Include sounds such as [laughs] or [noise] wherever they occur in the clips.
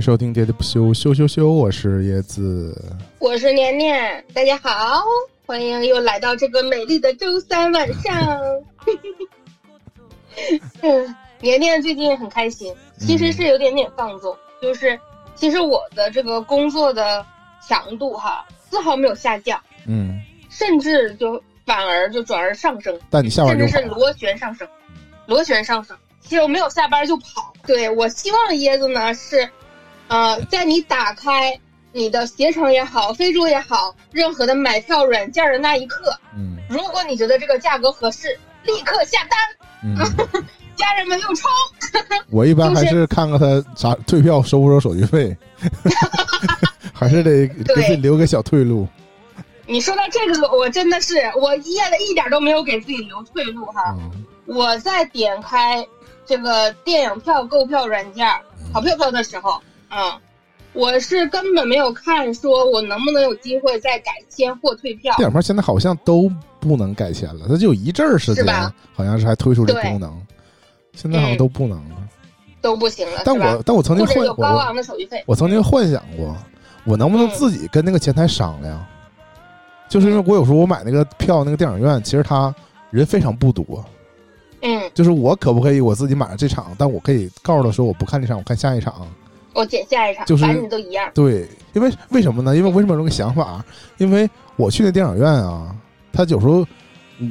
收听《喋喋不休》，羞羞羞！我是椰子，我是年年，大家好，欢迎又来到这个美丽的周三晚上。嗯，年年最近很开心，其实是有点点放纵，就是其实我的这个工作的强度哈，丝毫没有下降，嗯，甚至就反而就转而上升，但你下班就甚至是螺旋上升，螺旋上升。其实我没有下班就跑，对我希望椰子呢是。呃，在你打开你的携程也好，飞猪也好，任何的买票软件的那一刻，嗯，如果你觉得这个价格合适，立刻下单。嗯，[laughs] 家人们又冲。[laughs] 我一般还是看看他啥退票收不收手续费，[laughs] 还是得给自己留个小退路。你说到这个，我真的是我夜了一点都没有给自己留退路哈。我在点开这个电影票购票软件淘票票的时候。嗯，我是根本没有看，说我能不能有机会再改签或退票。电影票现在好像都不能改签了，它就有一阵儿时间，好像是还推出这功能，现在好像都不能了，都不行了。但我但我曾经幻有高昂的手续费，我曾经幻想过，我能不能自己跟那个前台商量？就是因为我有时候我买那个票，那个电影院其实他人非常不多。嗯，就是我可不可以我自己买了这场，但我可以告诉他说我不看这场，我看下一场。我剪下一场，就是反正都一样。对，因为为什么呢？因为为什么有这个想法？因为我去那电影院啊，他有时候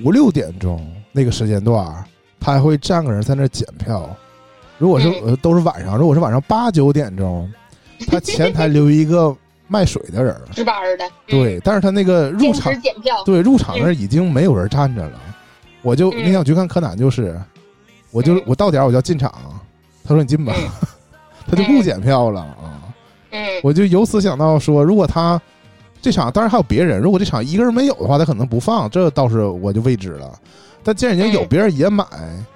五六点钟那个时间段，他还会站个人在那检票。如果是都是晚上，如果是晚上八九点钟，[laughs] 他前台留一个卖水的人，值班的。对，但是他那个入场检票，对，入场那已经没有人站着了。我就那天我去看柯南，就是，我就我到点我就要进场，他说你进吧。[laughs] 他就不检票了啊！嗯，我就由此想到说，如果他这场当然还有别人，如果这场一个人没有的话，他可能不放，这倒是我就未知了。但既然已经有别人也买，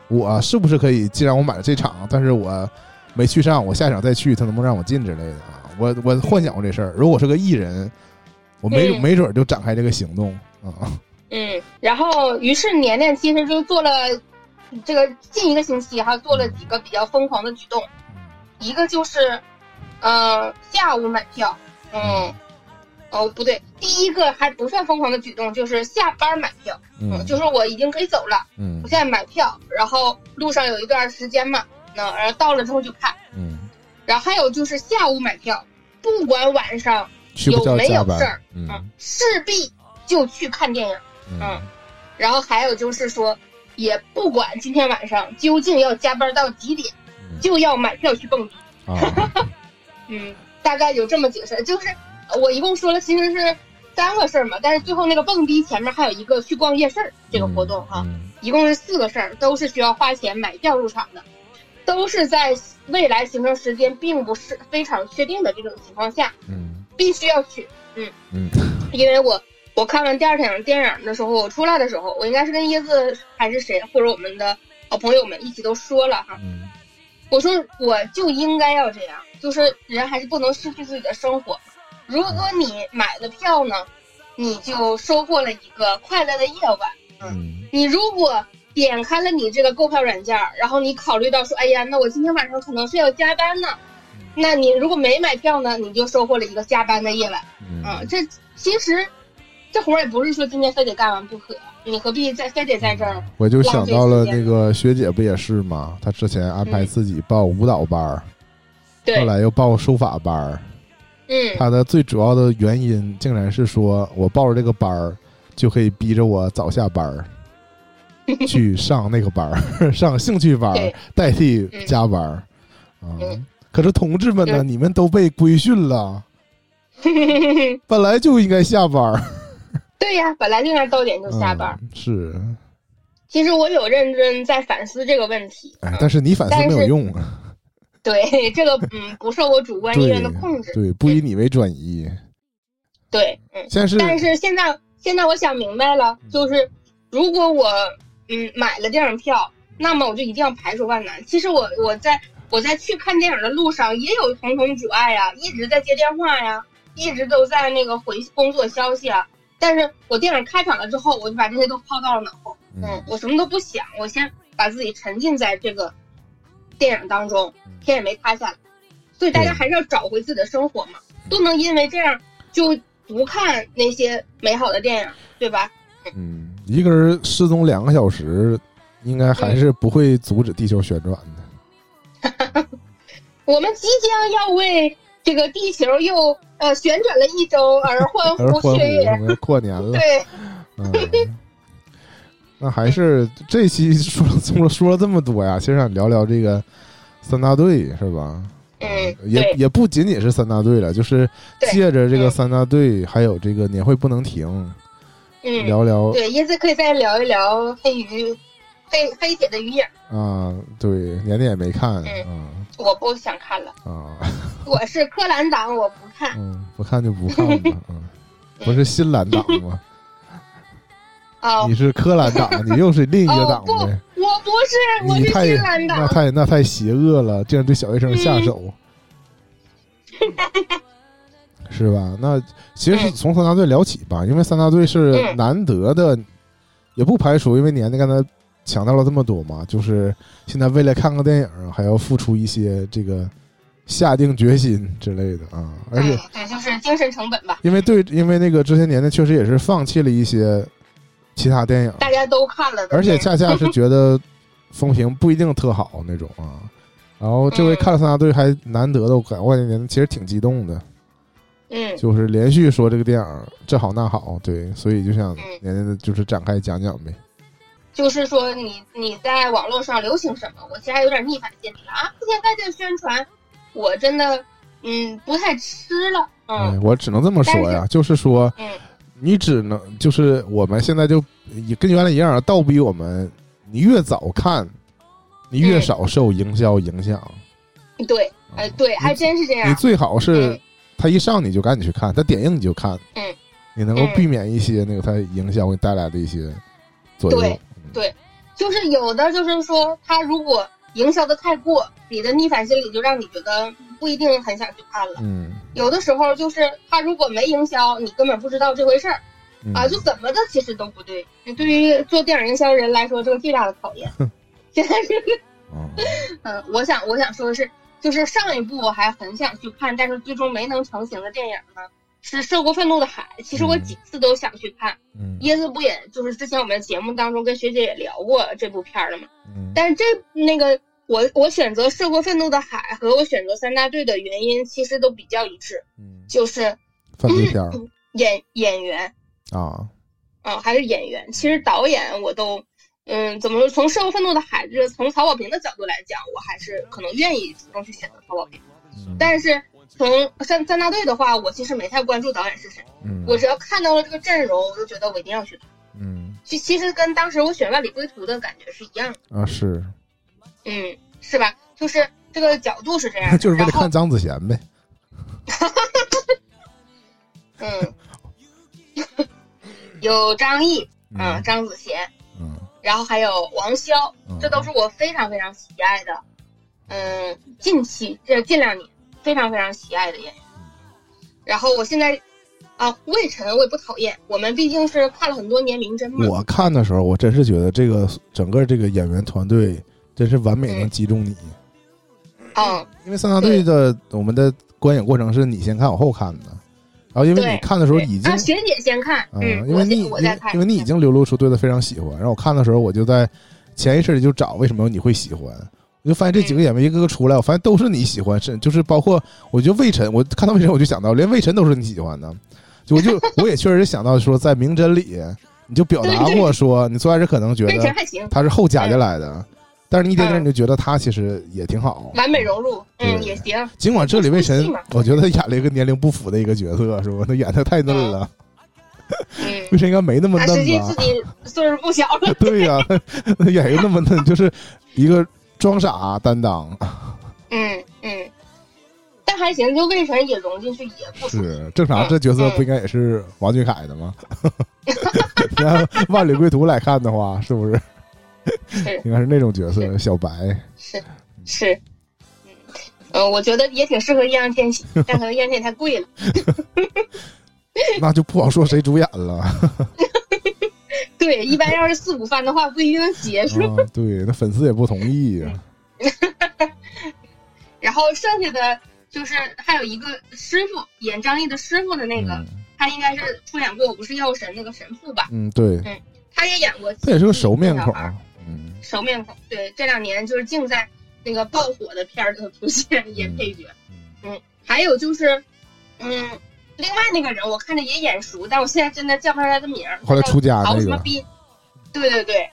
我是不是可以？既然我买了这场，但是我没去上，我下场再去，他能不能让我进之类的啊？我我幻想过这事儿。如果是个艺人，我没没准就展开这个行动啊。嗯，然后于是年年其实就做了这个近一个星期哈，做了几个比较疯狂的举动。一个就是，呃，下午买票，嗯，哦，不对，第一个还不算疯狂的举动，就是下班买票，嗯，就是我已经可以走了，嗯，我现在买票，然后路上有一段时间嘛，那然后到了之后就看，嗯，然后还有就是下午买票，不管晚上有没有事儿，嗯，势必就去看电影，嗯，然后还有就是说，也不管今天晚上究竟要加班到几点。就要买票去蹦迪，[laughs] 嗯，大概有这么几个事儿，就是我一共说了其实是三个事儿嘛，但是最后那个蹦迪前面还有一个去逛夜市这个活动哈，一共是四个事儿，都是需要花钱买票入场的，都是在未来行程时间并不是非常确定的这种情况下，嗯，必须要去，嗯嗯，[laughs] 因为我我看完第二场电影的时候，我出来的时候，我应该是跟椰子还是谁或者我们的好朋友们一起都说了哈。我说我就应该要这样，就是人还是不能失去自己的生活。如果你买了票呢，你就收获了一个快乐的夜晚。嗯，你如果点开了你这个购票软件，然后你考虑到说，哎呀，那我今天晚上可能是要加班呢，那你如果没买票呢，你就收获了一个加班的夜晚。嗯，这其实这活儿也不是说今天非得干完不可。你何必在非得在这儿？我就想到了那个学姐不也是吗？她之前安排自己报舞蹈班儿，后来又报书法班儿。嗯，她的最主要的原因竟然是说我报了这个班儿，就可以逼着我早下班儿 [laughs] 去上那个班儿，[laughs] 上兴趣班儿代替加班儿。啊，可是同志们呢？你们都被规训了，[laughs] 本来就应该下班儿。对呀，本来就应该到点就下班。是，其实我有认真在反思这个问题。哎，但是你反思没有用啊。对，这个嗯不受我主观意愿的控制。对，不以你为转移。对，嗯。但是但是现在现在我想明白了，就是如果我嗯买了电影票，那么我就一定要排除万难。其实我我在我在去看电影的路上也有重重阻碍呀，一直在接电话呀，一直都在那个回工作消息啊。但是我电影开场了之后，我就把这些都抛到了脑后。嗯，我什么都不想，我先把自己沉浸在这个电影当中，天也没塌下来。所以大家还是要找回自己的生活嘛，不能因为这样就不看那些美好的电影，对吧？嗯，一个人失踪两个小时，应该还是不会阻止地球旋转的。[laughs] 我们即将要为这个地球又呃旋转了一周而欢 [laughs] 呼雀跃，过年了。[laughs] 对，嗯。那还是这期说了说了这么多呀，其实想聊聊这个三大队是吧？嗯，也也不仅仅是三大队了，就是借着这个三大队，还有这个年会不能停，嗯，聊聊。对，因此可以再聊一聊黑鱼黑黑姐的鱼影啊。对，年年也没看，嗯，我不想看了啊。[laughs] 我是柯蓝党，我不看，嗯，不看就不看吧，[laughs] 嗯，不是新蓝党吗？你是柯蓝党，你又是另一个党呗？我不是，我是新蓝党。那太那太邪恶了，竟然对小学生下手，是吧？那其实从三大队聊起吧，因为三大队是难得的，也不排除因为年年刚才强调了这么多嘛，就是现在为了看个电影，还要付出一些这个下定决心之类的啊。而且对，就是精神成本吧。因为对，因为那个这些年呢，确实也是放弃了一些。其他电影大家都看了，而且恰恰是觉得风评不一定特好那种啊。然后这回看了三大队，还难得的，我感觉其实挺激动的。嗯，就是连续说这个电影这好那好，对，所以就想年年的就是展开讲讲呗。就是说，你你在网络上流行什么，我其实还有点逆反心理了啊！现在这宣传，我真的嗯不太吃了。嗯，我只能这么说呀，就是说。嗯。你只能就是我们现在就跟原来一样，倒逼我们，你越早看，你越少受营销影响。对，哎，对，还真是这样。你最好是他一上你就赶紧去看，他点映你就看，嗯，你能够避免一些那个他营销给你带来的一些作用。对，对，就是有的就是说，他如果营销的太过，你的逆反心理就让你觉得。不一定很想去看了，嗯，有的时候就是他如果没营销，你根本不知道这回事儿，啊，就怎么的其实都不对。对于做电影营销人来说，这个最大的考验。[laughs] 现在是，嗯，我想我想说的是，就是上一部我还很想去看，但是最终没能成型的电影呢，是《涉过愤怒的海》。其实我几次都想去看，嗯，椰子不也就是之前我们节目当中跟学姐也聊过这部片了嘛？嗯，但是这那个。我我选择《涉过愤怒的海》和我选择三大队的原因其实都比较一致，嗯，就是犯罪片演演员啊，啊还是演员。其实导演我都，嗯，怎么说？从《涉过愤怒的海》就是从曹保平的角度来讲，我还是可能愿意主动去选择曹保平。但是从三三大队的话，我其实没太关注导演是谁，嗯，我只要看到了这个阵容，我就觉得我一定要去看，嗯，其其实跟当时我选《万里归途》的感觉是一样的啊，是。嗯，是吧？就是这个角度是这样，[laughs] 就是为了看张子贤呗。[laughs] 嗯，有张译，嗯，张子贤，嗯，然后还有王骁，这都是我非常非常喜爱的，嗯，近期这近两年非常非常喜爱的演员。然后我现在啊，魏晨我也不讨厌，我们毕竟是看了很多年名侦嘛。我看的时候，我真是觉得这个整个这个演员团队。真是完美能击中你，嗯，因为三大队的我们的观影过程是你先看我后看的，然后因为你看的时候已经学姐先看，嗯，因为你因为你已经流露出对他非常喜欢，然后我看的时候我就在潜意识里就找为什么你会喜欢，我就发现这几个演员一个个出来，我发现都是你喜欢，是就是包括我觉得魏晨，我看到魏晨我就想到连魏晨都是你喜欢的，就我就我也确实想到说在名侦里你就表达过说你最开始可能觉得他是后加进来的。但是你一点点你就觉得他其实也挺好，完美融入，嗯，也行。尽管这里魏晨，我觉得他演了一个年龄不符的一个角色，是吧？他演的太嫩了。魏晨应该没那么嫩吧？实际自己岁数不小了。对呀，演一个那么嫩，就是一个装傻担当。嗯嗯，但还行，就魏晨也融进去也不是正常。这角色不应该也是王俊凯的吗？按《[laughs] 万里归途》来看的话，是不是？应该是那种角色，小白是是，嗯我觉得也挺适合易烊千玺，但可能易烊千玺太贵了，[laughs] 那就不好说谁主演了。[laughs] 对，一般要是四五番的话，不一定能结束。对，那粉丝也不同意呀。[laughs] 然后剩下的就是还有一个师傅演张译的师傅的那个，他应该是出演过《我不是药神》那个神父吧？嗯，对，嗯，他也演过，他也是个熟面孔，嗯，熟面孔。对，这两年就是净在那个爆火的片儿里头出现演配角。嗯，还有就是，嗯，另外那个人我看着也眼熟，但我现在真的叫不上来的名儿。后来出家那个。对对对。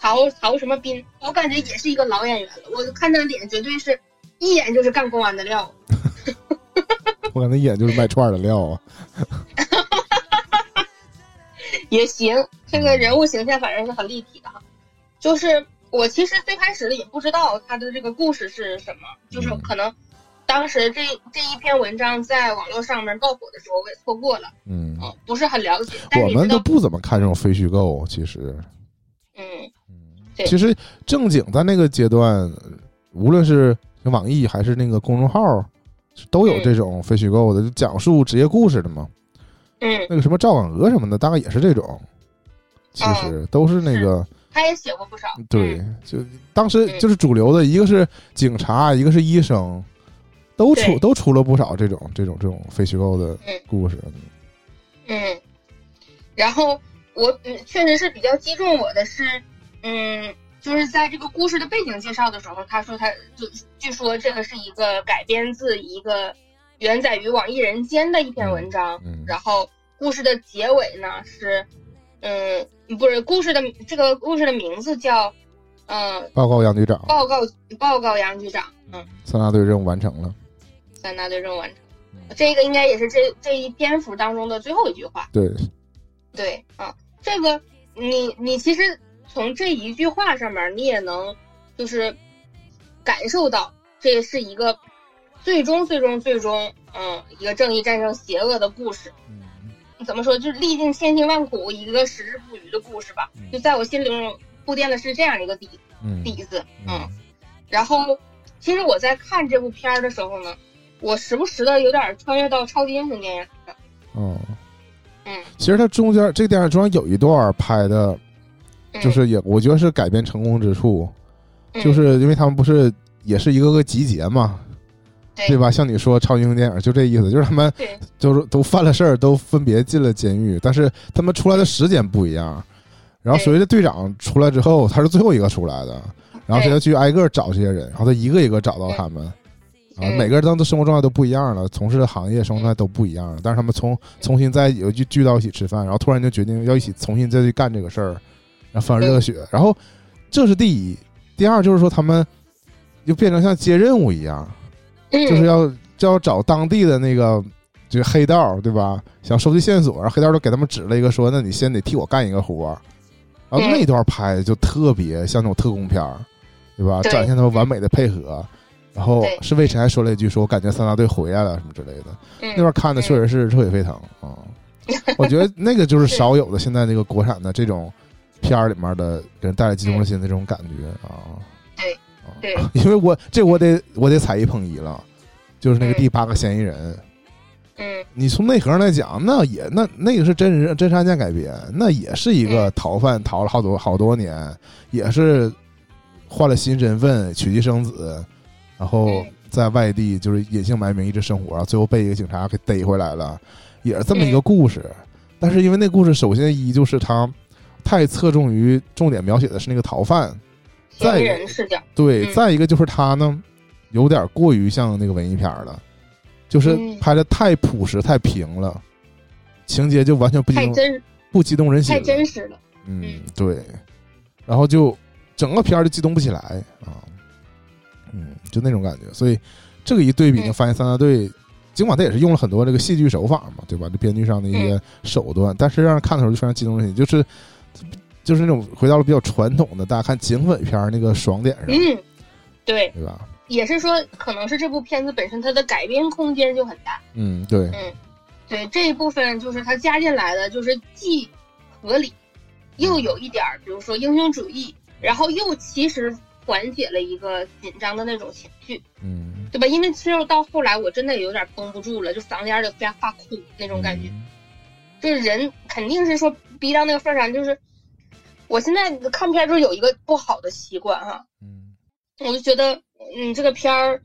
曹曹什么斌，我感觉也是一个老演员了。我看他的脸，绝对是一眼就是干公安的料。[laughs] 我感觉一眼就是卖串的料啊。[laughs] 也行，这个人物形象反正是很立体的哈。就是我其实最开始也不知道他的这个故事是什么，就是可能当时这这一篇文章在网络上面爆火的时候，我也错过了。嗯，不是很了解。我们都不怎么看这种非虚构，其实。嗯。其实正经在那个阶段，无论是网易还是那个公众号，都有这种非虚构的，讲述职业故事的嘛。嗯，那个什么赵广娥什么的，大概也是这种。其实都是那个，[laughs] 他也写过不少。对，就当时就是主流的，一个是警察，一个是医生，都出都出了不少这种这种这种非虚构的故事。嗯，然后我嗯，确实是比较击中我的是。嗯，就是在这个故事的背景介绍的时候，他说他就据说这个是一个改编自一个原载于网易人间的一篇文章。嗯，然后故事的结尾呢是，嗯，不是故事的这个故事的名字叫，嗯，报告杨局长，报告报告杨局长，嗯，三大队任务完成了，三大队任务完成，这个应该也是这这一篇幅当中的最后一句话。对，对，啊，这个你你其实。从这一句话上面，你也能就是感受到这是一个最终、最终、最终，嗯，一个正义战胜邪恶的故事。嗯，怎么说？就是历尽千辛万苦，一个矢志不渝的故事吧。就在我心里铺垫的是这样一个底底子。嗯，然后其实我在看这部片儿的时候呢，我时不时的有点穿越到超级英雄电影。哦，嗯，其实它中间这个电影中有一段拍的。就是也，我觉得是改编成功之处，就是因为他们不是也是一个个集结嘛，对吧？像你说超级英雄电影就这意思，就是他们就是都犯了事儿，都分别进了监狱，但是他们出来的时间不一样。然后所谓的队长出来之后，他是最后一个出来的，然后他就去挨个找这些人，然后他一个一个找到他们，啊，每个人当时生活状态都不一样了，从事的行业生活状态都不一样了，但是他们从重新再又聚聚到一起吃饭，然后突然就决定要一起重新再去干这个事儿。然后反而热血，然后这是第一，第二就是说他们就变成像接任务一样，就是要就要找当地的那个就是黑道，对吧？想收集线索，然后黑道都给他们指了一个说，那你先得替我干一个活儿。然后那段拍的就特别像那种特工片儿，对吧？展现他们完美的配合。然后是魏晨还说了一句，说我感觉三大队回来了什么之类的。那边看的确实是热血沸腾啊！[laughs] 我觉得那个就是少有的现在那个国产的这种。片儿里面的给人带来激动人心的这种感觉啊，对，对，[laughs] 因为我这我得我得踩一捧一了，就是那个第八个嫌疑人，嗯，你从内核上来讲，那也那那个是真人真实案件改编，那也是一个逃犯逃了好多好多年，也是换了新身份娶妻生子，然后在外地就是隐姓埋名一直生活，最后被一个警察给逮回来了，也是这么一个故事。但是因为那故事，首先一就是他。太侧重于重点描写的是那个逃犯，再人视角。对，再一个就是他呢，有点过于像那个文艺片了，就是拍的太朴实、太平了，情节就完全不激动，不激动人心，太真实了。嗯，对，然后就整个片儿就激动不起来啊，嗯，就那种感觉。所以这个一对比呢，发现三大队尽管他也是用了很多这个戏剧手法嘛，对吧？这编剧上的一些手段，但是让人看的时候就非常激动人心，就是。就是那种回到了比较传统的，大家看警匪片那个爽点上，嗯，对，对吧？也是说，可能是这部片子本身它的改编空间就很大，嗯，对，嗯，对，这一部分就是它加进来的，就是既合理，又有一点儿，比如说英雄主义，然后又其实缓解了一个紧张的那种情绪，嗯，对吧？因为其实到后来我真的有点绷不住了，就嗓子眼里发发苦那种感觉，就是人肯定是说逼到那个份上，就是。我现在看片儿就有一个不好的习惯哈，嗯，我就觉得，你，这个片儿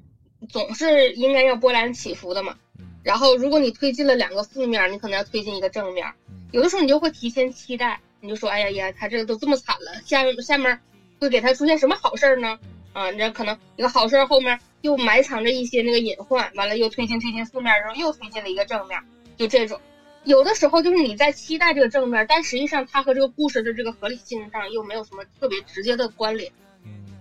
总是应该要波澜起伏的嘛。然后如果你推进了两个负面，你可能要推进一个正面。有的时候你就会提前期待，你就说：“哎呀呀，他这个都这么惨了，下下面会给他出现什么好事呢？”啊，你这可能一个好事后面又埋藏着一些那个隐患，完了又推进推进负面，然后又推进了一个正面，就这种。有的时候就是你在期待这个正面，但实际上它和这个故事的这个合理性上又没有什么特别直接的关联。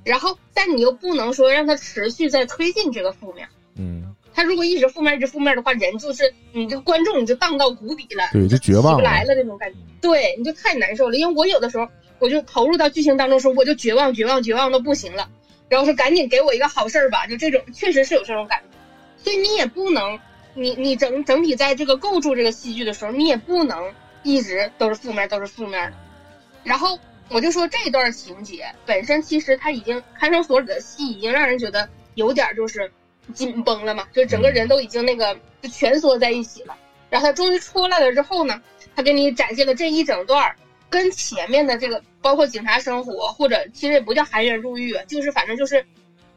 然后，但你又不能说让它持续在推进这个负面。嗯。他如果一直负面一直负面的话，人就是你这个观众你就荡到谷底了，对，就绝望不来了那种感觉。对，你就太难受了。因为我有的时候我就投入到剧情当中时候，我就绝望绝望绝望的不行了，然后说赶紧给我一个好事儿吧，就这种确实是有这种感觉。所以你也不能，你你整整体在这个构筑这个戏剧的时候，你也不能一直都是负面都是负面的。然后我就说这段情节本身其实他已经看守所里的戏已经让人觉得有点就是。紧绷了嘛，就整个人都已经那个就蜷缩在一起了。然后他终于出来了之后呢，他给你展现了这一整段跟前面的这个包括警察生活，或者其实也不叫含冤入狱，就是反正就是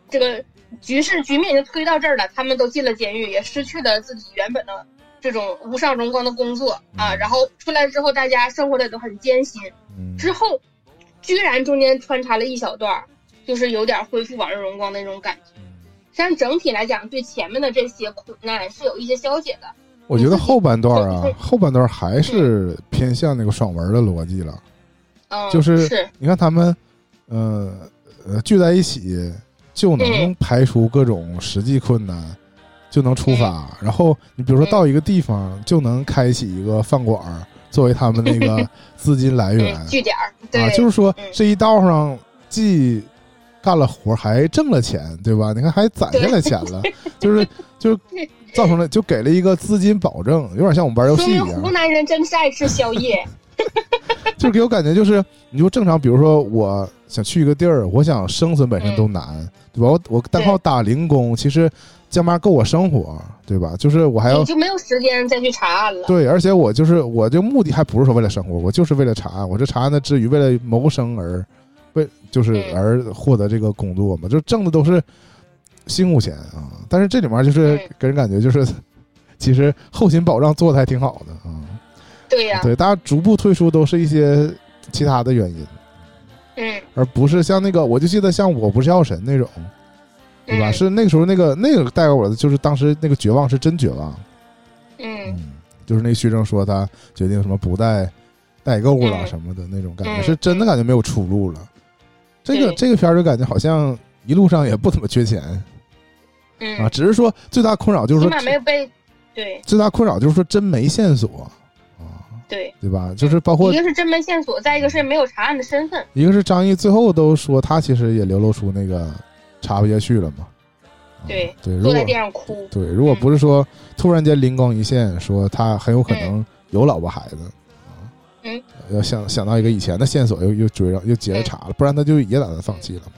这个局势局面已经推到这儿了，他们都进了监狱，也失去了自己原本的这种无上荣光的工作啊。然后出来之后，大家生活的都很艰辛。之后居然中间穿插了一小段，就是有点恢复往日荣光的那种感觉。但整体来讲，对前面的这些苦难是有一些消解的。我觉得后半段啊，后半段还是偏向那个爽文的逻辑了。嗯，就是你看他们，呃呃聚在一起就能排除各种实际困难，就能出发。然后你比如说到一个地方，就能开启一个饭馆作为他们那个 [laughs] 资金来源据点啊，就是说这一道上既。干了活还挣了钱，对吧？你看还攒下来钱了，[laughs] 就是就是造成了就给了一个资金保证，有点像我们玩游戏一样。湖南人真是爱吃宵夜，[laughs] [laughs] 就给我感觉就是，你就正常，比如说我想去一个地儿，我想生存本身都难，对吧？我我单靠打零工，其实将妈够我生活，对吧？就是我还要就没有时间再去查案了。对，而且我就是我这目的还不是说为了生活，我就是为了查案。我这查案的之余，为了谋生而。为就是而获得这个工作嘛，就挣的都是辛苦钱啊。但是这里面就是给人感觉就是，其实后勤保障做的还挺好的啊。对呀，对，大家逐步退出都是一些其他的原因，嗯，而不是像那个，我就记得像我不是药神那种，对吧？是那个时候那个那个带给我的就是当时那个绝望是真绝望，嗯，就是那徐峥说他决定什么不带代购了什么的那种感觉，是真的感觉没有出路了。这个这个片儿就感觉好像一路上也不怎么缺钱，嗯。啊，只是说最大困扰就是说没有被对。最大困扰就是说真没线索啊，对。对吧？就是包括一个是真没线索，再一个是没有查案的身份，一个是张译最后都说他其实也流露出那个查不下去了嘛，对对，坐在地上哭，对，如果不是说突然间灵光一现，说他很有可能有老婆孩子。嗯，要想想到一个以前的线索，又又追上，又接着查了，不然他就也打算放弃了嘛。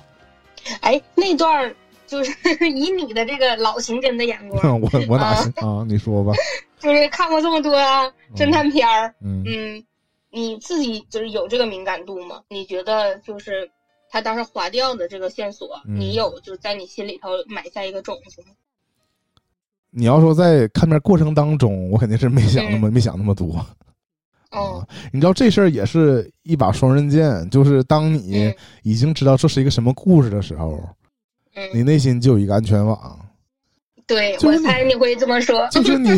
哎，那段就是 [laughs] 以你的这个老刑侦的眼光，[laughs] 我我哪行啊？你说吧。就是看过这么多侦探片儿，嗯，你自己就是有这个敏感度吗？你觉得就是他当时划掉的这个线索，你有就是在你心里头埋下一个种子吗？你要说在看片过程当中，我肯定是没想那么没想那么多。哦，你知道这事儿也是一把双刃剑，就是当你已经知道这是一个什么故事的时候，嗯，你内心就有一个安全网。对，我猜你会这么说。就是你，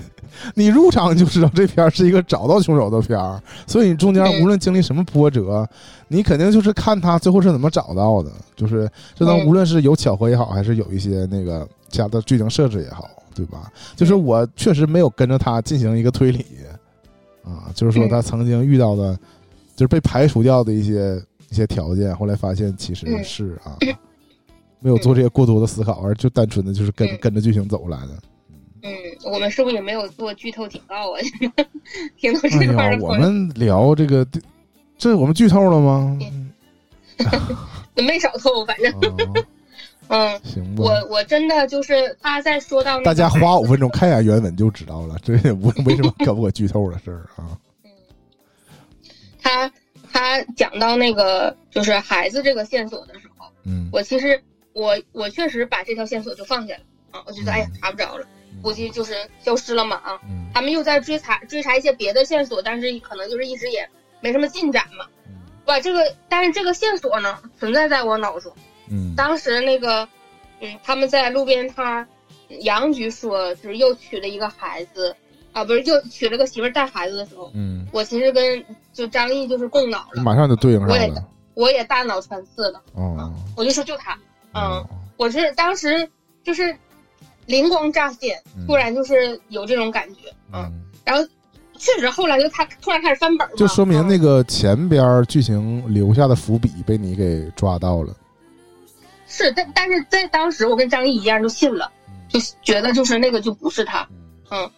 [laughs] 你入场就知道这片儿是一个找到凶手的片儿，所以你中间无论经历什么波折，你肯定就是看他最后是怎么找到的。就是这当无论是有巧合也好，还是有一些那个加的剧情设置也好，对吧？就是我确实没有跟着他进行一个推理。啊，就是说他曾经遇到的，就是被排除掉的一些一些条件，后来发现其实是啊，没有做这些过多的思考，而就单纯的就是跟跟着剧情走来的。嗯，我们是不是也没有做剧透警告啊？[laughs] 听到这块儿，我们聊这个，这我们剧透了吗？[laughs] 没少透，反正。嗯，行吧。我我真的就是他在说到大家花五分钟看一下原文就知道了，这也不 [laughs] 为什么可不可剧透的事儿啊。嗯，他他讲到那个就是孩子这个线索的时候，嗯，我其实我我确实把这条线索就放下了啊，我觉得哎呀查不着了，估计就是消失了嘛啊。他们又在追查追查一些别的线索，但是可能就是一直也没什么进展嘛。把这个，但是这个线索呢存在在我脑中。嗯，当时那个，嗯，他们在路边摊，杨局说就是又娶了一个孩子，啊，不是又娶了个媳妇带孩子的时候，嗯，我其实跟就张译就是共脑了，马上就对应上了。我也我也大脑穿刺了。哦，我就说就他，嗯，我是当时就是灵光乍现，突然就是有这种感觉，嗯，然后。确实，后来就他突然开始翻本就说明那个前边剧情留下的伏笔被你给抓到了。是，但但是在当时，我跟张译一样就信了，就觉得就是那个就不是他，嗯，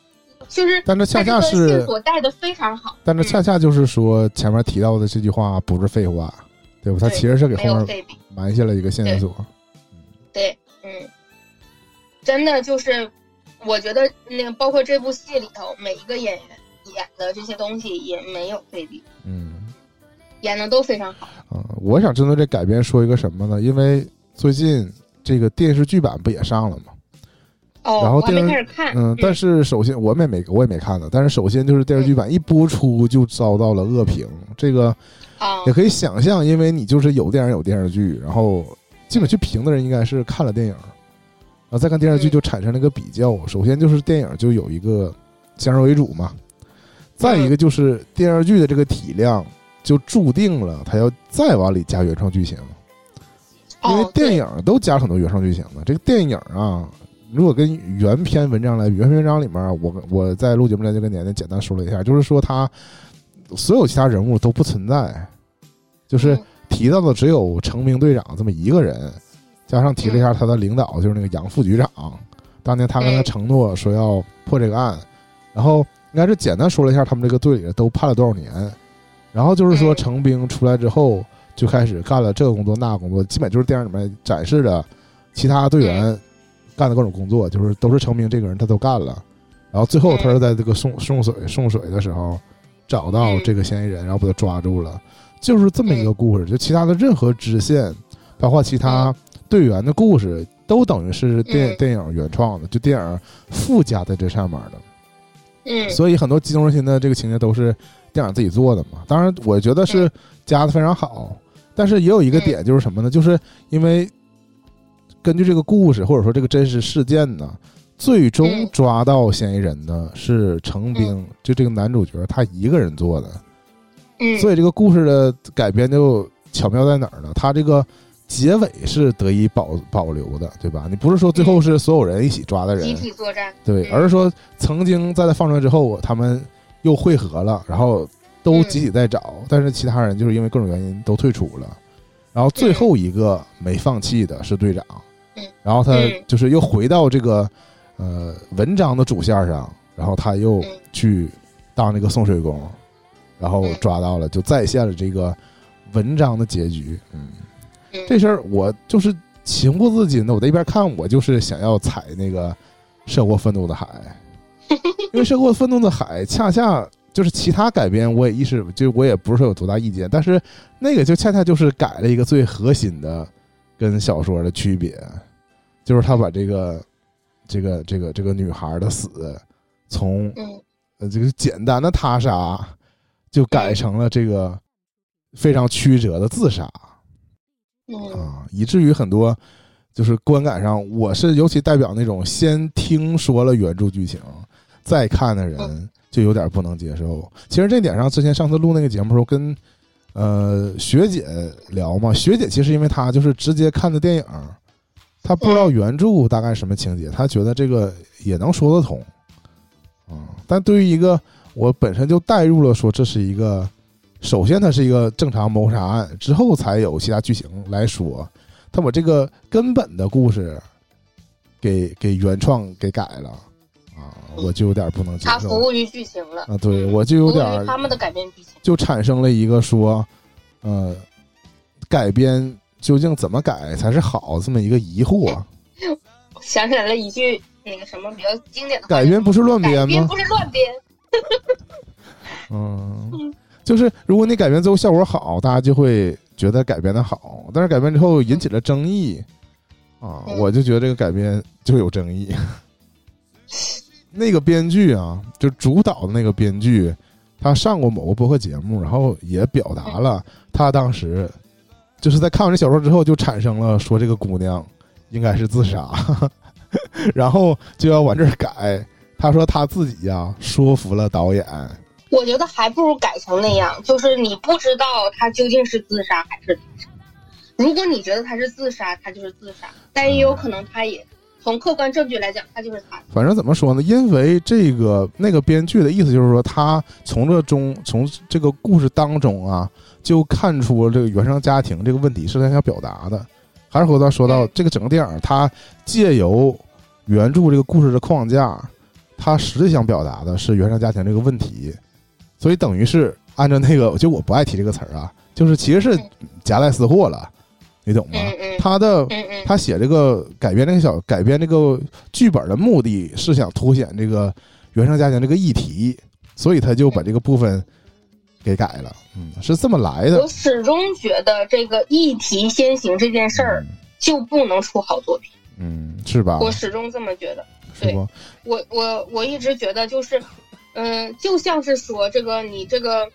就是。但这恰恰是线索带的非常好。但这恰恰就是说前面提到的这句话不是废话，对吧？他其实是给后面埋下了一个线索。对，嗯，真的就是，我觉得那个包括这部戏里头每一个演员。演的这些东西也没有对比，嗯，演的都非常好。嗯，我想针对这改编说一个什么呢？因为最近这个电视剧版不也上了吗？哦，然后电视看。嗯，但是首先我也没我也没看呢。但是首先就是电视剧版一播出就遭到了恶评，这个也可以想象，因为你就是有电影有电视剧，然后基本去评的人应该是看了电影，然后再看电视剧就产生了一个比较。首先就是电影就有一个先入为主嘛。再一个就是电视剧的这个体量，就注定了它要再往里加原创剧情，因为电影都加很多原创剧情的。这个电影啊，如果跟原篇文章来，原篇文章里面，我我在录节目前就跟年年简单说了一下，就是说他所有其他人物都不存在，就是提到的只有成名队长这么一个人，加上提了一下他的领导，就是那个杨副局长，当年他跟他承诺说要破这个案，然后。应该是简单说了一下他们这个队里都判了多少年，然后就是说成兵出来之后就开始干了这个工作那个工作，基本就是电影里面展示的其他队员干的各种工作，就是都是成名这个人他都干了，然后最后他是在这个送送水送水的时候找到这个嫌疑人，然后把他抓住了，就是这么一个故事。就其他的任何支线，包括其他队员的故事，都等于是电电影原创的，就电影附加在这上面的。嗯，所以很多激动人心的这个情节都是电影自己做的嘛。当然，我觉得是加的非常好。但是也有一个点就是什么呢？就是因为根据这个故事或者说这个真实事件呢，最终抓到嫌疑人的是程兵，就这个男主角他一个人做的。嗯，所以这个故事的改编就巧妙在哪儿呢？他这个。结尾是得以保保留的，对吧？你不是说最后是所有人一起抓的人，集体作战，对，而是说曾经在他放出来之后，他们又汇合了，然后都集体在找，但是其他人就是因为各种原因都退出了，然后最后一个没放弃的是队长，然后他就是又回到这个呃文章的主线上，然后他又去当那个送水工，然后抓到了，就再现了这个文章的结局，嗯。这事儿我就是情不自禁的，我在一边看，我就是想要踩那个涉过愤怒的海，[laughs] 因为涉过愤怒的海恰恰就是其他改编，我也意识就我也不是说有多大意见，但是那个就恰恰就是改了一个最核心的跟小说的区别，就是他把这个这个这个这个女孩的死从呃这个简单的他杀就改成了这个非常曲折的自杀。啊，以至于很多就是观感上，我是尤其代表那种先听说了原著剧情再看的人，就有点不能接受。其实这点上，之前上次录那个节目时候，跟呃学姐聊嘛，学姐其实因为她就是直接看的电影，她不知道原著大概什么情节，她觉得这个也能说得通。啊，但对于一个我本身就带入了，说这是一个。首先，它是一个正常谋杀案，之后才有其他剧情来说。他把这个根本的故事给给原创给改了，我就有点不能接受。他服务于剧情了啊，对我就有点他们的改编剧情，就产生了一个说，呃，改编究竟怎么改才是好这么一个疑惑。想起来了一句那个什么比较经典的改编不是乱编吗编？不是乱编。[laughs] 嗯。就是如果你改编之后效果好，大家就会觉得改编的好；但是改编之后引起了争议，啊，我就觉得这个改编就有争议。[laughs] 那个编剧啊，就主导的那个编剧，他上过某个播客节目，然后也表达了他当时就是在看完这小说之后，就产生了说这个姑娘应该是自杀，[laughs] 然后就要往这儿改。他说他自己呀说服了导演。我觉得还不如改成那样，就是你不知道他究竟是自杀还是自杀。如果你觉得他是自杀，他就是自杀，但也有可能他也。从客观证据来讲，他就是他。反正怎么说呢？因为这个那个编剧的意思就是说，他从这中从这个故事当中啊，就看出了这个原生家庭这个问题是他想表达的。还是回到说到这个整个电影，他借由原著这个故事的框架，他实际想表达的是原生家庭这个问题。所以等于是按照那个，就我不爱提这个词儿啊，就是其实是夹带私货了。你懂吗？他的他写这个改编这个小改编这个剧本的目的是想凸显这个原生家庭这个议题，所以他就把这个部分给改了。嗯，是这么来的。我始终觉得这个议题先行这件事儿就不能出好作品。嗯，是吧？我始终这么觉得。对，我我我一直觉得就是，嗯，就像是说这个你这个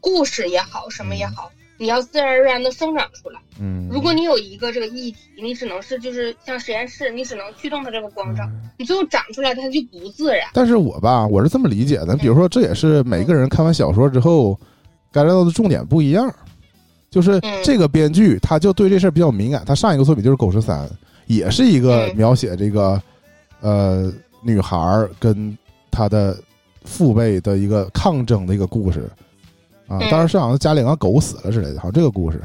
故事也好，什么也好。你要自然而然的生长出来。嗯，如果你有一个这个议题，你只能是就是像实验室，你只能驱动它这个光照，你最后长出来它就不自然。但是我吧，我是这么理解的，比如说这也是每个人看完小说之后，该聊到的重点不一样。就是这个编剧他就对这事儿比较敏感，他上一个作品就是《狗十三》，也是一个描写这个呃女孩跟她的父辈的一个抗争的一个故事。啊，当时是好像家里养狗死了之类的，好像这个故事，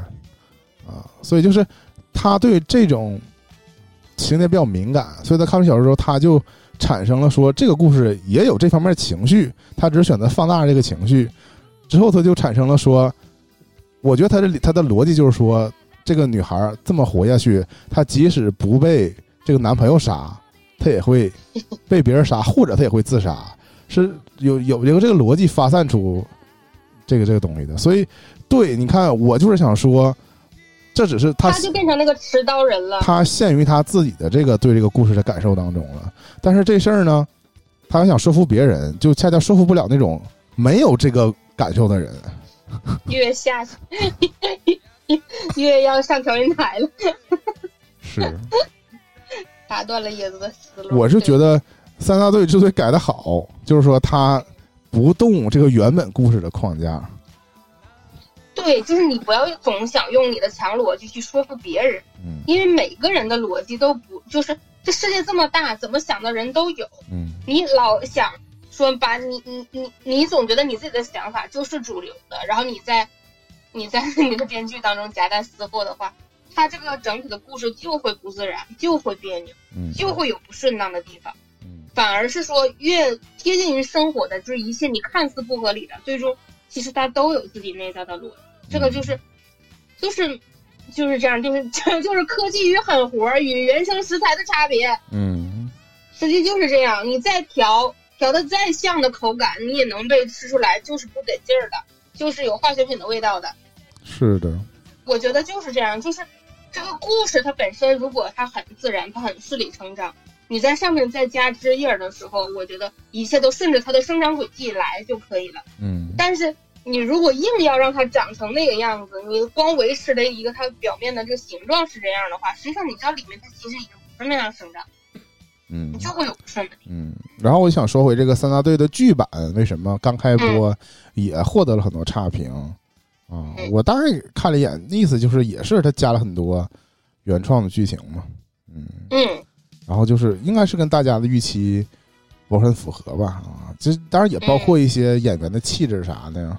啊，所以就是他对这种情节比较敏感，所以在看完小说之后，他就产生了说这个故事也有这方面情绪，他只是选择放大这个情绪，之后他就产生了说，我觉得他的他的逻辑就是说，这个女孩这么活下去，她即使不被这个男朋友杀，她也会被别人杀，或者她也会自杀，是有有一个这个逻辑发散出。这个这个东西的，所以，对，你看，我就是想说，这只是他，他就变成那个持刀人了。他限于他自己的这个对这个故事的感受当中了。但是这事儿呢，他要想说服别人，就恰恰说服不了那种没有这个感受的人。[laughs] 越下去，[laughs] 越要上调音台了。是，打断了叶子的思路。我是觉得三大队之所以改的好，就是说他。不动这个原本故事的框架，对，就是你不要总想用你的强逻辑去说服别人，嗯，因为每个人的逻辑都不就是这世界这么大，怎么想的人都有，嗯，你老想说把你你你你总觉得你自己的想法就是主流的，然后你在你在 [laughs] 你的编剧当中夹带私货的话，他这个整体的故事就会不自然，就会别扭，嗯，就会有不顺当的地方。反而是说，越贴近于生活的，就是一切你看似不合理的，最终其实它都有自己内在的逻辑。这个就是，就是就是这样，就是 [laughs] 就就是科技与狠活与原生食材的差别。嗯，实际就是这样。你再调调的再像的口感，你也能被吃出来，就是不得劲儿的，就是有化学品的味道的。是的，我觉得就是这样。就是这个故事它本身，如果它很自然，它很顺理成章。你在上面再加枝叶的时候，我觉得一切都顺着它的生长轨迹来就可以了。嗯，但是你如果硬要让它长成那个样子，你光维持了一个它表面的这个形状是这样的话，实际上你知道里面它其实已经不是那样生长。嗯，就会有不顺的。嗯，然后我想说回这个三大队的剧版，为什么刚开播也获得了很多差评啊？我大概看了一眼，意思就是也是他加了很多原创的剧情嘛。嗯嗯。然后就是应该是跟大家的预期不是很符合吧？啊，这当然也包括一些演员的气质啥的，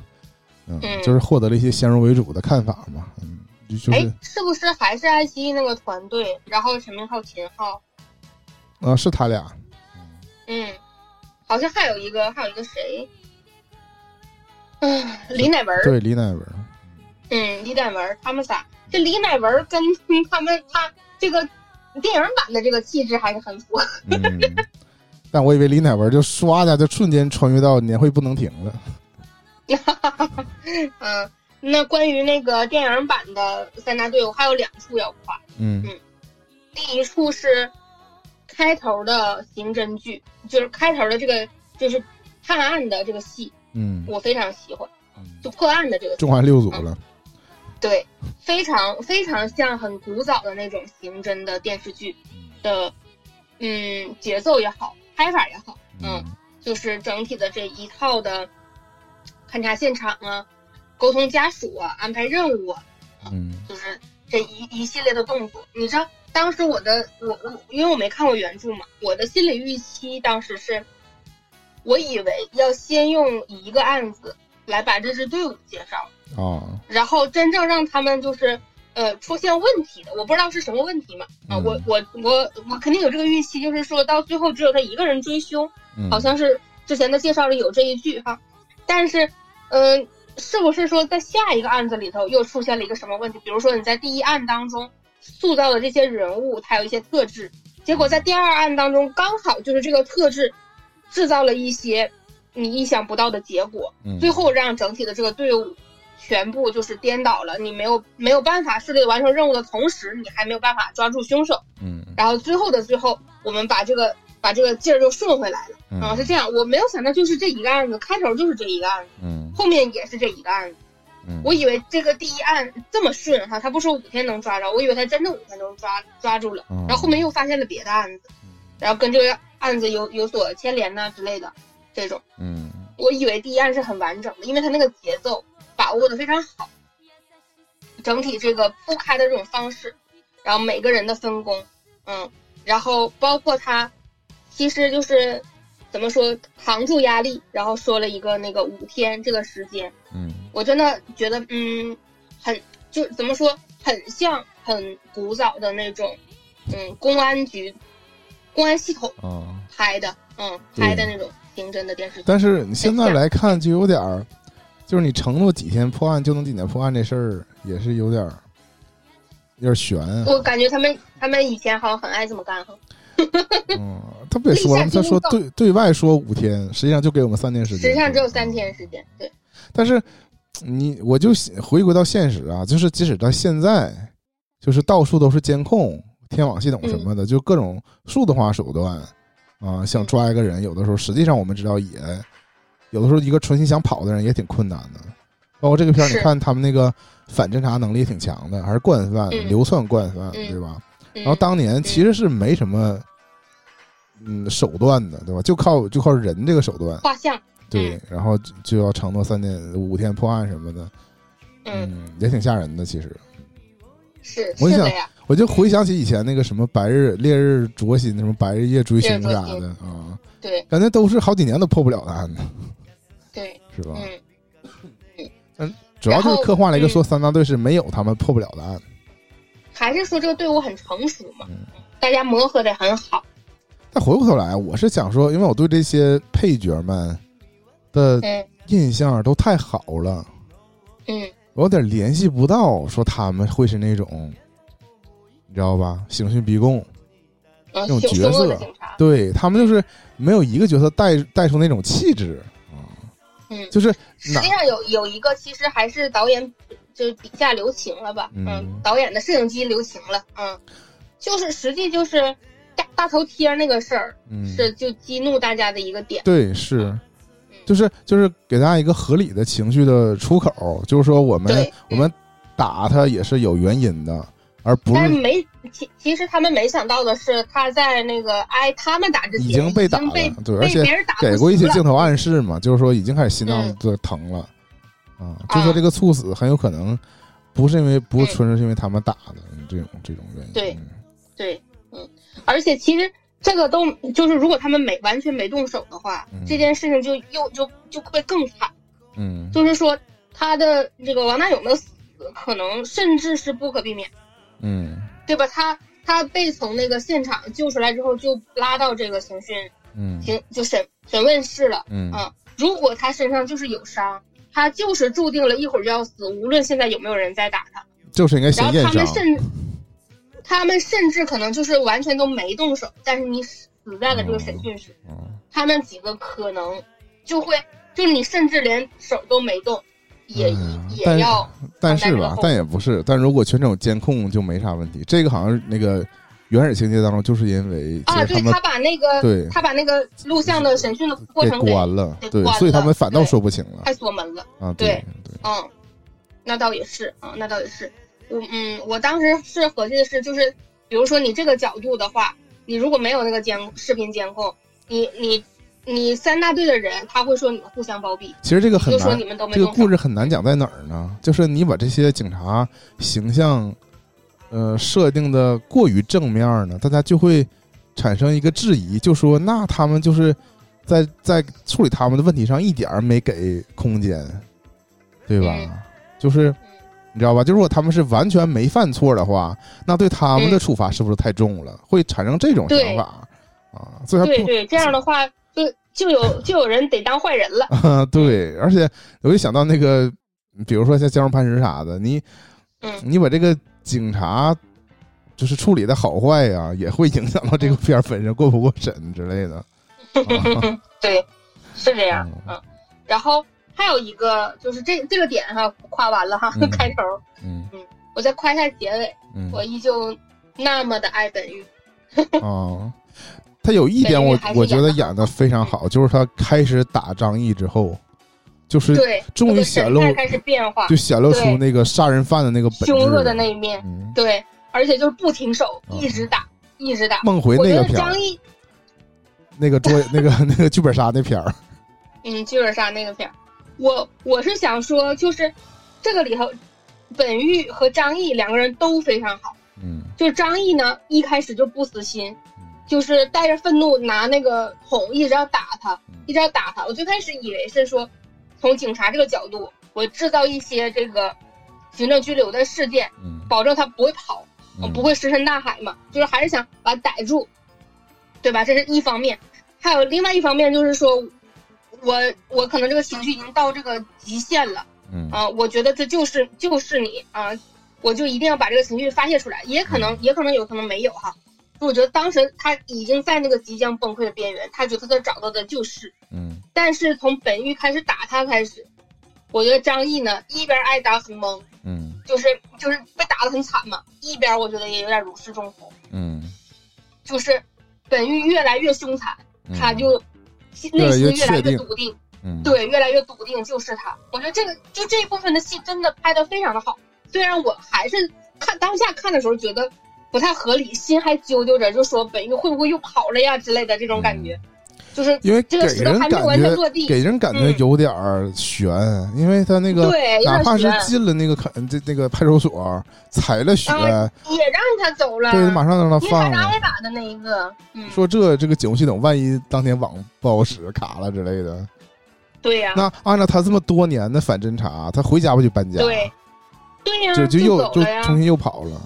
嗯，就是获得了一些先入为主的看法嘛。嗯，就是哎，是不是还是爱奇艺那个团队？然后陈明昊、秦昊，啊，是他俩。嗯，好像还有一个，还有一个谁？嗯，李乃文。对，李乃文。嗯，李乃文，他们仨。这李乃文跟他们他这个。电影版的这个气质还是很符，[laughs] 但我以为李乃文就唰的就瞬间穿越到年会不能停了。[laughs] 嗯，那关于那个电影版的三大队，我还有两处要夸。嗯嗯，第一处是开头的刑侦剧，就是开头的这个就是探案的这个戏，嗯，我非常喜欢，就破案的这个。中华六组了。对，非常非常像很古早的那种刑侦的电视剧的，嗯，节奏也好，拍法也好，嗯，就是整体的这一套的勘察现场啊，沟通家属啊，安排任务啊，嗯，就是这一一系列的动作。你知道当时我的我我因为我没看过原著嘛，我的心理预期当时是，我以为要先用一个案子来把这支队伍介绍。啊，然后真正让他们就是呃出现问题的，我不知道是什么问题嘛啊，我我我我肯定有这个预期，就是说到最后只有他一个人追凶，好像是之前的介绍里有这一句哈，但是嗯，是不是说在下一个案子里头又出现了一个什么问题？比如说你在第一案当中塑造的这些人物，他有一些特质，结果在第二案当中刚好就是这个特质制造了一些你意想不到的结果，最后让整体的这个队伍。全部就是颠倒了，你没有没有办法顺利完成任务的同时，你还没有办法抓住凶手。嗯，然后最后的最后，我们把这个把这个劲儿就顺回来了。嗯，是这样，我没有想到就是这一个案子，开头就是这一个案子，嗯，后面也是这一个案子。嗯，我以为这个第一案这么顺哈，他不说五天能抓着，我以为他真的五天能抓抓住了。然后后面又发现了别的案子，然后跟这个案子有有所牵连呐之类的这种。嗯，我以为第一案是很完整的，因为他那个节奏。把握的非常好，整体这个铺开的这种方式，然后每个人的分工，嗯，然后包括他，其实就是怎么说扛住压力，然后说了一个那个五天这个时间，嗯，我真的觉得嗯，很就怎么说很像很古早的那种，嗯，公安局公安系统拍的，嗯，拍的那种刑侦的电视剧，但是你现在来看就有点儿。就是你承诺几天破案就能几天破案这事儿，也是有点儿有点悬。我感觉他们他们以前好像很爱这么干哈。嗯，他不也说了吗？[laughs] 他说对对外说五天，实际上就给我们三天时间。实际上只有三天时间，对。但是你我就回归到现实啊，就是即使到现在，就是到处都是监控、天网系统什么的，就各种数字化手段啊，想抓一个人，有的时候实际上我们知道也。有的时候，一个存心想跑的人也挺困难的。包括这个片儿，你看他们那个反侦查能力也挺强的，还是惯犯流窜惯犯，对吧？然后当年其实是没什么嗯手段的，对吧？就靠就靠人这个手段。画像。对，然后就要承诺三天五天破案什么的，嗯，也挺吓人的。其实。是，我想我就回想起以前那个什么白日烈日灼心，什么白日夜追凶啥的啊，对，感觉都是好几年都破不了的案子。对，是吧？嗯，嗯，主要就是刻画了一个说三大队是没有他们破不了的案，还是说这个队伍很成熟嘛？大家磨合的很好。但回过头来，我是想说，因为我对这些配角们的印象都太好了，嗯，我有点联系不到说他们会是那种，你知道吧？刑讯逼供那种角色，对他们就是没有一个角色带带出那种气质。嗯，就是实际上有有一个，其实还是导演就是笔下留情了吧？嗯，导演的摄影机留情了。嗯，就是实际就是大大头贴那个事儿，是就激怒大家的一个点。对，是，就是就是给大家一个合理的情绪的出口，就是说我们我们打他也是有原因的。而不是没其其实他们没想到的是，他在那个挨他们打之前已经被打了，对，而且给过一些镜头暗示嘛，就是说已经开始心脏的疼了，啊，就说这个猝死很有可能不是因为不是纯是因为他们打的这种这种原因，对，对，嗯，而且其实这个都就是如果他们没完全没动手的话，这件事情就又就就会更惨，嗯，就是说他的这个王大勇的死可能甚至是不可避免。嗯，对吧？他他被从那个现场救出来之后，就拉到这个刑讯，嗯，刑就审审问室了，嗯啊。如果他身上就是有伤，他就是注定了一会儿就要死，无论现在有没有人在打他，就是应该先验伤。然后他们甚，他们甚至可能就是完全都没动手，但是你死在了这个审讯室，他们几个可能就会，就你甚至连手都没动。也也要，但是吧，但也不是。但如果全程有监控就没啥问题。这个好像那个原始情节当中，就是因为啊，对他把那个对，他把那个录像的审讯的过程给关了，对，所以他们反倒说不清了，太锁门了啊，对对，嗯，那倒也是啊，那倒也是，我嗯，我当时是合计的是，就是比如说你这个角度的话，你如果没有那个监视频监控，你你你三大队的人他会说你们互相包庇，其实这个很难，这个故事很难讲在哪儿呢？就是你把这些警察形象。呃，设定的过于正面呢，大家就会产生一个质疑，就说那他们就是在在处理他们的问题上一点儿没给空间，对吧？就是你知道吧？就如果他们是完全没犯错的话，那对他们的处罚是不是太重了？会产生这种想法啊？所以对对，这样的话就就有 [laughs] 就有人得当坏人了。[laughs] 对，而且我就想到那个，比如说像《江湖磐石》啥的，你嗯，你把这个。警察就是处理的好坏呀，也会影响到这个片本身过不过审之类的。[laughs] 对，是这样。嗯，然后还有一个就是这这个点哈，夸完了哈，开头。嗯嗯，我再夸一下结尾。嗯，我依旧那么的爱本玉。啊，他有一点我我觉得演的非常好，就是他开始打张译之后。就是终于显露开始变化，就显露出那个杀人犯的那个凶恶的那一面。对，而且就是不停手，一直打，一直打。梦回那个片儿，那个桌那个那个剧本杀那片儿。[laughs] 嗯，剧本杀那个片儿，我我是想说，就是这个里头，本玉和张译两个人都非常好。嗯，就是张译呢，一开始就不死心，就是带着愤怒拿那个桶一直要打他，一直要打他。我最开始以为是说。从警察这个角度，我制造一些这个行政拘留的事件，保证他不会跑，不会石沉大海嘛。就是还是想把他逮住，对吧？这是一方面。还有另外一方面，就是说，我我可能这个情绪已经到这个极限了，啊，我觉得这就是就是你啊，我就一定要把这个情绪发泄出来。也可能也可能有可能没有哈。我觉得当时他已经在那个即将崩溃的边缘，他觉得他找到的就是，嗯。但是从本玉开始打他开始，我觉得张译呢一边挨打很懵，嗯，就是就是被打的很惨嘛，一边我觉得也有点如释重负，嗯，就是本玉越来越凶残，他就内心越来越笃定，嗯，对，越来越笃定就是他。我觉得这个就这一部分的戏真的拍的非常的好，虽然我还是看当下看的时候觉得。不太合理，心还揪揪着，就说本玉会不会又跑了呀之类的这种感觉，就是因为这个石头还没有完全落地，给人感觉有点悬，因为他那个对，哪怕是进了那个肯这那个派出所踩了血，也让他走了，对，马上让他放了。挨打的那一个，说这这个警务系统万一当天网不好使卡了之类的，对呀。那按照他这么多年的反侦查，他回家不就搬家？对，对呀，就就又就重新又跑了。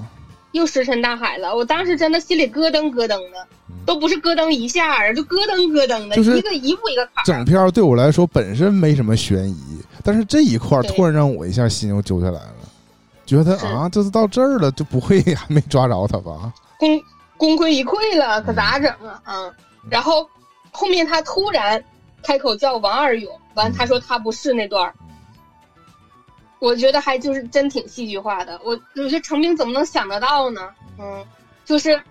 又石沉大海了，我当时真的心里咯噔咯噔的，都不是咯噔一下儿，就咯噔咯噔的，一个一步一个坎。整片对我来说本身没什么悬疑，但是这一块突然让我一下心又揪下来了，觉得啊，这是到这儿了，就不会 [laughs] 还没抓着他吧？功功亏一篑了，可咋整啊？啊！然后后面他突然开口叫王二勇，完他说他不是那段儿。我觉得还就是真挺戏剧化的，我我觉得程兵怎么能想得到呢？嗯，就是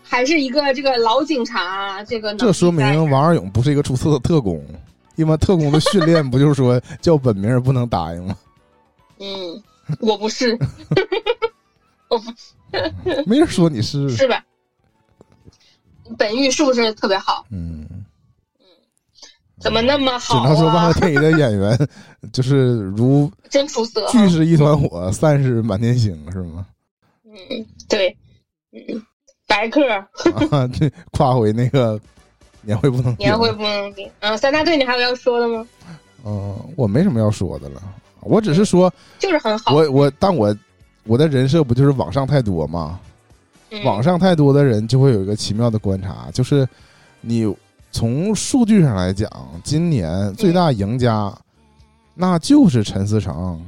还是一个这个老警察，这个这说明王二勇不是一个出色的特工，因为特工的训练不就是说叫本名不能答应吗？嗯，我不是，[laughs] 我不是，没人说你是是吧？本玉是不是特别好？嗯。怎么那么好？只能说万和电影的演员就是如 [laughs] 真出色，聚是一团火，散是满天星，是吗？嗯，对，嗯，白客啊，对，跨回那个年会不能年会不能顶啊！三大队，你还有要说的吗？嗯，我没什么要说的了，我只是说，就是很好。我我，但我我的人设不就是网上太多吗？网上太多的人就会有一个奇妙的观察，就是你。从数据上来讲，今年最大赢家，那就是陈思诚，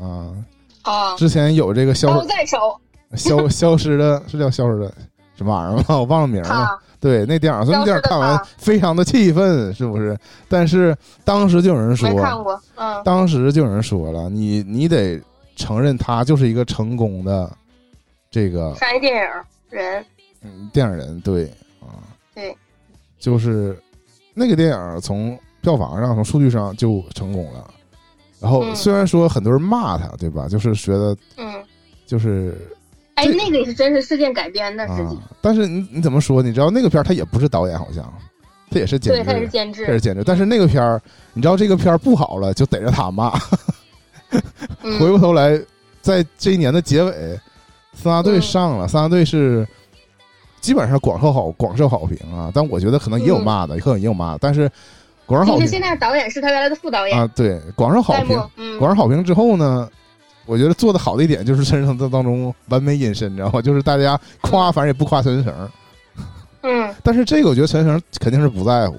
啊啊！之前有这个消在手消消失的，是叫消失的什么玩意儿吗？[laughs] 我忘了名了。对，那电影，所以那电影看完非常的气愤，是不是？但是当时就有人说，看过，嗯，当时就有人说了，你你得承认他就是一个成功的这个商业电影人。嗯，电影人对啊，对，就是那个电影从票房上、从数据上就成功了。然后虽然说很多人骂他，对吧？就是觉得，嗯，就是，哎，那个也是真实事件改编的，实际。但是你你怎么说？你知道那个片儿他也不是导演，好像他也是监制，他是监制，他是监制。但是那个片儿，你知道这个片儿不好了，就逮着他骂。[laughs] 回过头来，在这一年的结尾，三大队上了，三大队是基本上广受好广受好评啊。但我觉得可能也有骂的，可能也有骂，但是。广受好评。现在导演是他原来的副导演啊，对，广受好评。广受好评之后呢，我觉得做的好的一点就是陈思诚当中完美隐身，你知道吗？就是大家夸，反正也不夸陈思诚。嗯。但是这个我觉得陈思诚肯定是不在乎，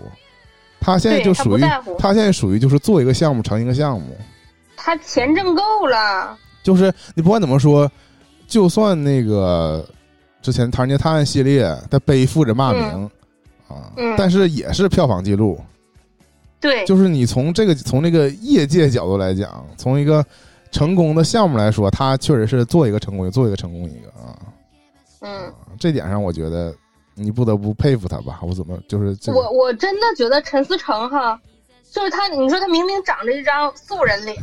他现在就属于他现在属于就是做一个项目成一个项目。他钱挣够了。就是你不管怎么说，就算那个之前《唐人街探案》系列，他背负着骂名啊，但是也是票房记录。对，就是你从这个从这个业界角度来讲，从一个成功的项目来说，他确实是做一个成功，做一个成功一个啊。嗯，这点上我觉得你不得不佩服他吧？我怎么就是我我真的觉得陈思诚哈，就是他，你说他明明长着一张素人脸，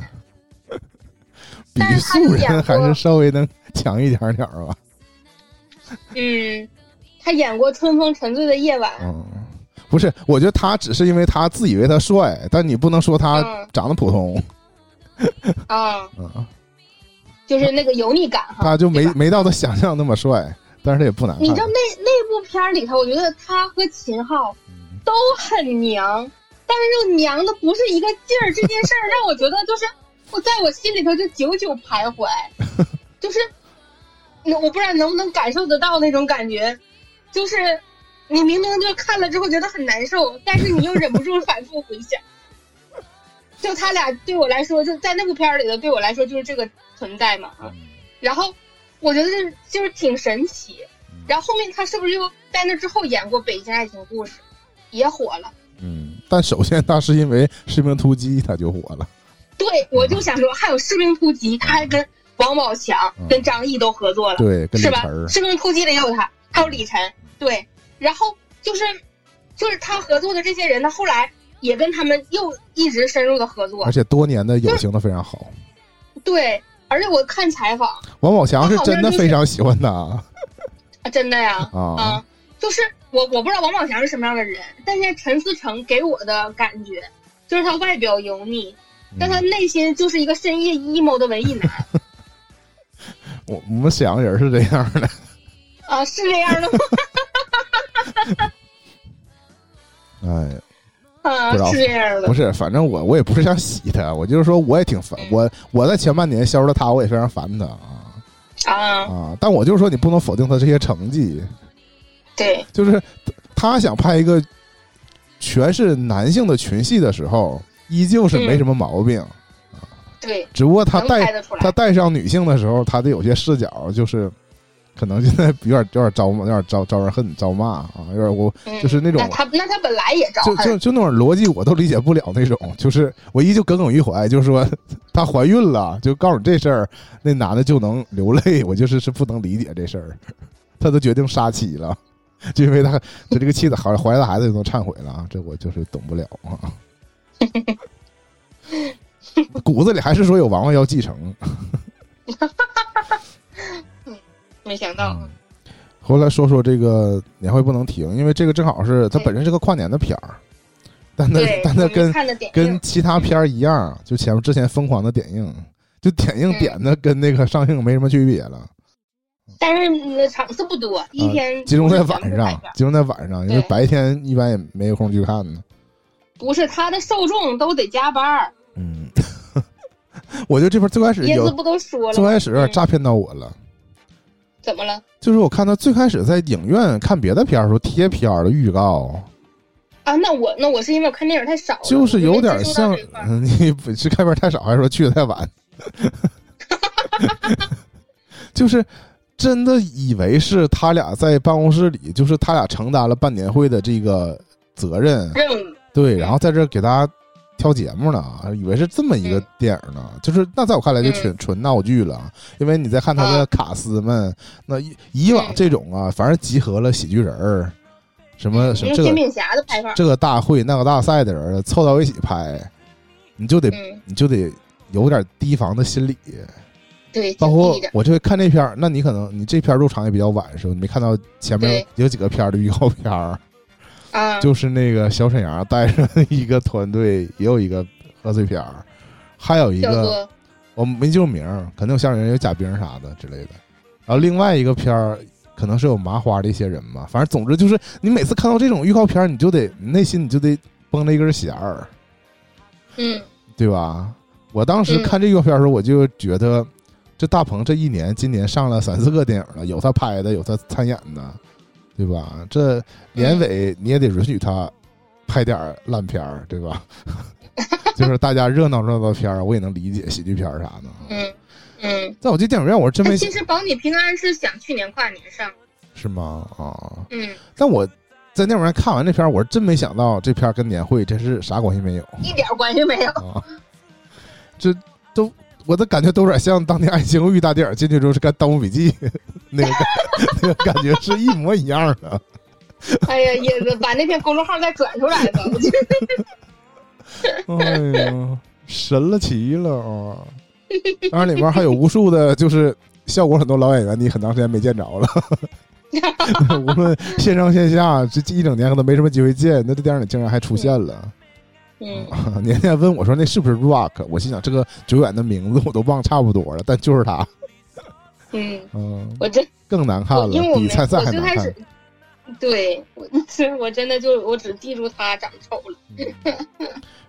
[laughs] 比素人还是稍微能强一点点吧。[laughs] 嗯，他演过《春风沉醉的夜晚》。嗯。不是，我觉得他只是因为他自以为他帅，但你不能说他长得普通。啊，嗯就是那个油腻感哈。他就没没到他想象那么帅，但是他也不难看。你知道那那部片里头，我觉得他和秦昊都很娘，但是这个娘的不是一个劲儿。这件事儿让我觉得就是我在我心里头就久久徘徊，[laughs] 就是我不知道能不能感受得到那种感觉，就是。你明明就看了之后觉得很难受，但是你又忍不住反复回想。[laughs] 就他俩对我来说，就在那部片里的对我来说就是这个存在嘛啊。然后我觉得就是就是挺神奇。然后后面他是不是又在那之后演过《北京爱情故事》，也火了？嗯，但首先他是因为《士兵突击》他就火了。对，我就想说，还有《士兵突击》，他还跟王宝强、跟张译都合作了，对，是吧？《士兵突击》里有他，还有李晨，对。然后就是，就是他合作的这些人他，后来也跟他们又一直深入的合作，而且多年的友情都非常好。对，而且我看采访，王宝强是真的非常喜欢他，[laughs] 啊，真的呀，啊，就是我我不知道王宝强是什么样的人，但是陈思诚给我的感觉就是他外表油腻，但他内心就是一个深夜 emo 的文艺男。我我们沈阳人是这样的。啊，是这样的吗？[laughs] 哎，啊，是这样的。不是，反正我我也不是想洗他，我就是说我也挺烦。我我在前半年消失了他，我也非常烦他啊啊啊！但我就是说，你不能否定他这些成绩。对，就是他想拍一个全是男性的群戏的时候，依旧是没什么毛病啊。对，只不过他带他带上女性的时候，他的有些视角就是。可能现在 [laughs] 有点有点招骂，有点招招人恨，招骂啊，有点我就是那种。他那他本来也招就就就那种逻辑，我都理解不了那种。就是我依旧耿耿于怀，就是说 [laughs] 她怀孕了，就告诉你这事儿，那男的就能流泪，我就是是不能理解这事儿。他都决定杀妻了，就因为他就这个妻子怀怀了孩子就能忏悔了啊，这我就是懂不了啊。[laughs] [laughs] 骨子里还是说有王王要继承。[laughs] 没想到，后来说说这个年会不能停，因为这个正好是它本身是个跨年的片儿，但它但它跟跟其他片儿一样，就前面之前疯狂的点映，就点映点的跟那个上映没什么区别了。但是场次不多，一天集中在晚上，集中在晚上，因为白天一般也没有空去看呢。不是，他的受众都得加班嗯，[laughs] 我觉得这边最开始椰子不都说了，最开始有点诈骗到我了。怎么了？就是我看到最开始在影院看别的片儿时候贴片儿的预告啊，那我那我是因为我看电影太少了，就是有点像 [laughs] 你是看片太少，还是说去的太晚？[laughs] 就是真的以为是他俩在办公室里，就是他俩承担了办年会的这个责任任务，对，然后在这给大家挑节目呢，以为是这么一个电影呢。就是那在我看来就纯纯闹剧了，因为你在看他的卡司们，那以往这种啊，反正集合了喜剧人儿，什么什么这个这个大会那个大赛的人凑到一起拍，你就得你就得有点提防的心理。对，包括我这看这片儿，那你可能你这片入场也比较晚，是吧？你没看到前面有几个片儿的预告片儿，啊，就是那个小沈阳带着一个团队，也有一个贺岁片儿，还有一个我没记住名儿，肯定有小沈阳、有贾冰啥的之类的。然后另外一个片儿可能是有麻花的一些人吧，反正总之就是你每次看到这种预告片儿，你就得内心你就得绷着一根弦儿，嗯，[laughs] 对吧？我当时看这预告片的时候，我就觉得。这大鹏这一年，今年上了三四个电影了，有他拍的，有他参演的，对吧？这年尾你也得允许他拍点烂片儿，对吧？[laughs] 就是大家热闹热闹片儿，我也能理解喜剧片儿啥的。嗯嗯，在我这电影院，我是真没。其实保你平安是想去年跨年上。是吗？啊。嗯。但我在电影院看完这片儿，我是真没想到这片儿跟年会真是啥关系没有，一点关系没有。啊这都。我的感觉都有点像当年爱情公寓大电影进去之后是看《盗墓笔记》[laughs] 那个感 [laughs] 那个感觉是一模一样的。哎呀，也是把那篇公众号再转出来吧。哎呀，神了奇了啊！当然里面还有无数的，就是效果很多老演员，你很长时间没见着了。[laughs] 无论线上线下，这一整年可能没什么机会见，那这电影里竟然还出现了。嗯，[laughs] 年年问我说：“那是不是 Rock？” 我心想，这个久远的名字我都忘差不多了，但就是他。[laughs] 嗯嗯，我真更难看了，比参赛还难看。对，我我真的就我只记住他长丑了。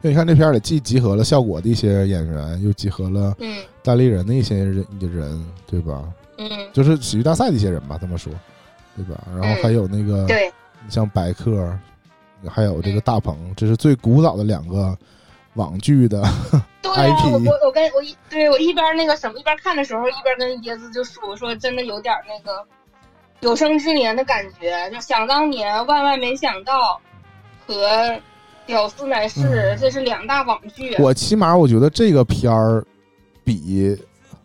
那你看这片里既集合了效果的一些演员，又集合了嗯单立人的一些人的人，对吧？嗯，就是喜剧大赛的一些人吧，这么说，对吧？然后还有那个对，像白客。还有这个大鹏，这是最古早的两个网剧的 IP。我我跟我一对我一边那个什么一边看的时候，一边跟椰子就说说，真的有点那个有生之年的感觉。就想当年，万万没想到和屌丝男士，这是两大网剧。我起码我觉得这个片儿比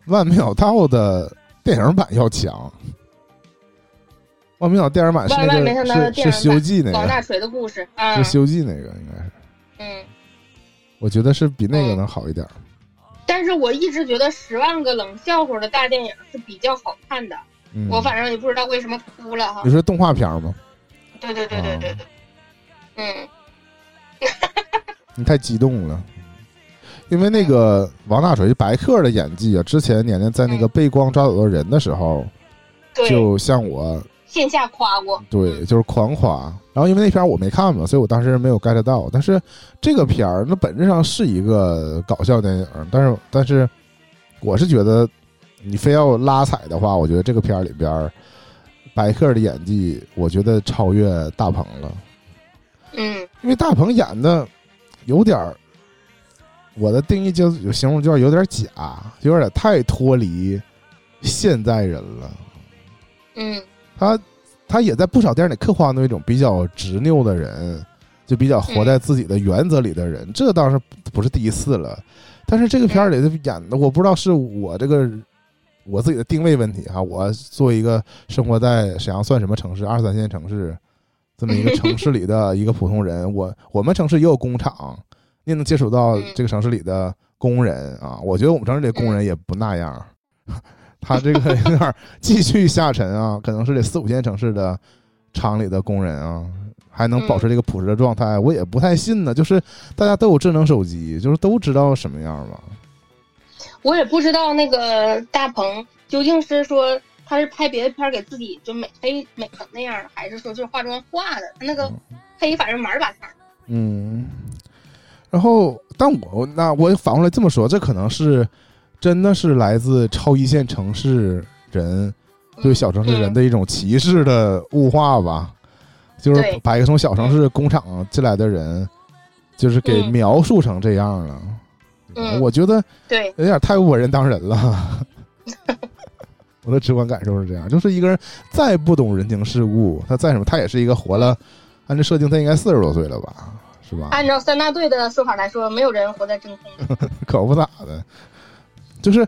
万没想到的电影版要强。万没想到电影版是那个是是《西游记》那个王大锤的故事是《西游记》那个应该是，嗯，我觉得是比那个能好一点。但是我一直觉得《十万个冷笑话》的大电影是比较好看的，我反正也不知道为什么哭了哈。你说动画片吗？对对对对对对，嗯，你太激动了，因为那个王大锤白客的演技啊，之前年年在那个被光抓走的人的时候，就像我。线下夸过，对，就是狂夸。然后因为那片我没看嘛，所以我当时没有 get 到。但是这个片儿那本质上是一个搞笑电影，但是但是我是觉得你非要拉踩的话，我觉得这个片儿里边白客的演技，我觉得超越大鹏了。嗯，因为大鹏演的有点儿，我的定义就有形容叫有点假，有点太脱离现代人了。嗯。他，他也在不少电影里刻画那种比较执拗的人，就比较活在自己的原则里的人。这倒是不是第一次了，但是这个片儿里的演的，我不知道是我这个我自己的定位问题哈。我作为一个生活在沈阳算什么城市，二三线城市这么一个城市里的一个普通人，我我们城市也有工厂，你也能接触到这个城市里的工人啊。我觉得我们城市里的工人也不那样。他这个 [laughs] 有点继续下沉啊，可能是这四五线城市的厂里的工人啊，还能保持这个朴实的状态，我也不太信呢。就是大家都有智能手机，就是都知道什么样吧。我也不知道那个大鹏究竟是说他是拍别的片给自己就美黑美成那样，还是说就是化妆化的？他那个黑反正满儿把天。嗯，然后但我那我反过来这么说，这可能是。真的是来自超一线城市人对小城市人的一种歧视的物化吧，就是把一个从小城市工厂进来的人，就是给描述成这样了。嗯，我觉得对有点太误人当人了。我的直观感受是这样，就是一个人再不懂人情世故，他再什么，他也是一个活了，按这设定，他应该四十多岁了吧？是吧？按照三大队的说法来说，没有人活在真空。[laughs] 可不咋的，就是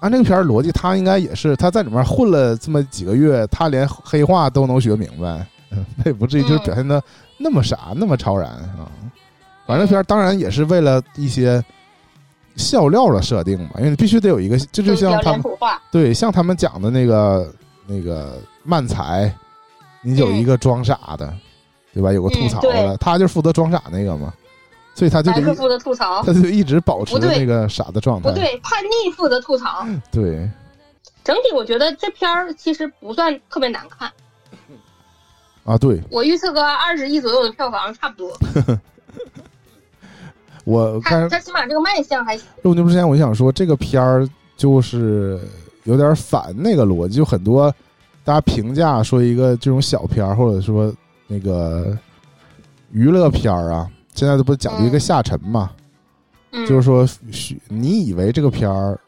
按这个片儿逻辑，他应该也是他在里面混了这么几个月，他连黑话都能学明白，那 [laughs] 也不至于就是表现的那么傻，那么超然啊。反正片儿当然也是为了一些笑料的设定嘛，因为你必须得有一个，这就像他们对像他们讲的那个那个漫才，你有一个装傻的。对吧？有个吐槽的，他就负责装傻那个嘛，所以他就得负责吐槽，他就一直保持那个傻的状态。不对，叛逆负责吐槽。对，整体我觉得这片儿其实不算特别难看。啊，对，我预测个二十亿左右的票房差不多。[laughs] 我看他起码这个卖相还行。录节目之前，我就想说，这个片儿就是有点反那个逻辑，就很多大家评价说一个这种小片儿，或者说。那个娱乐片儿啊，现在都不讲究一个下沉嘛？就是说，你以为这个片儿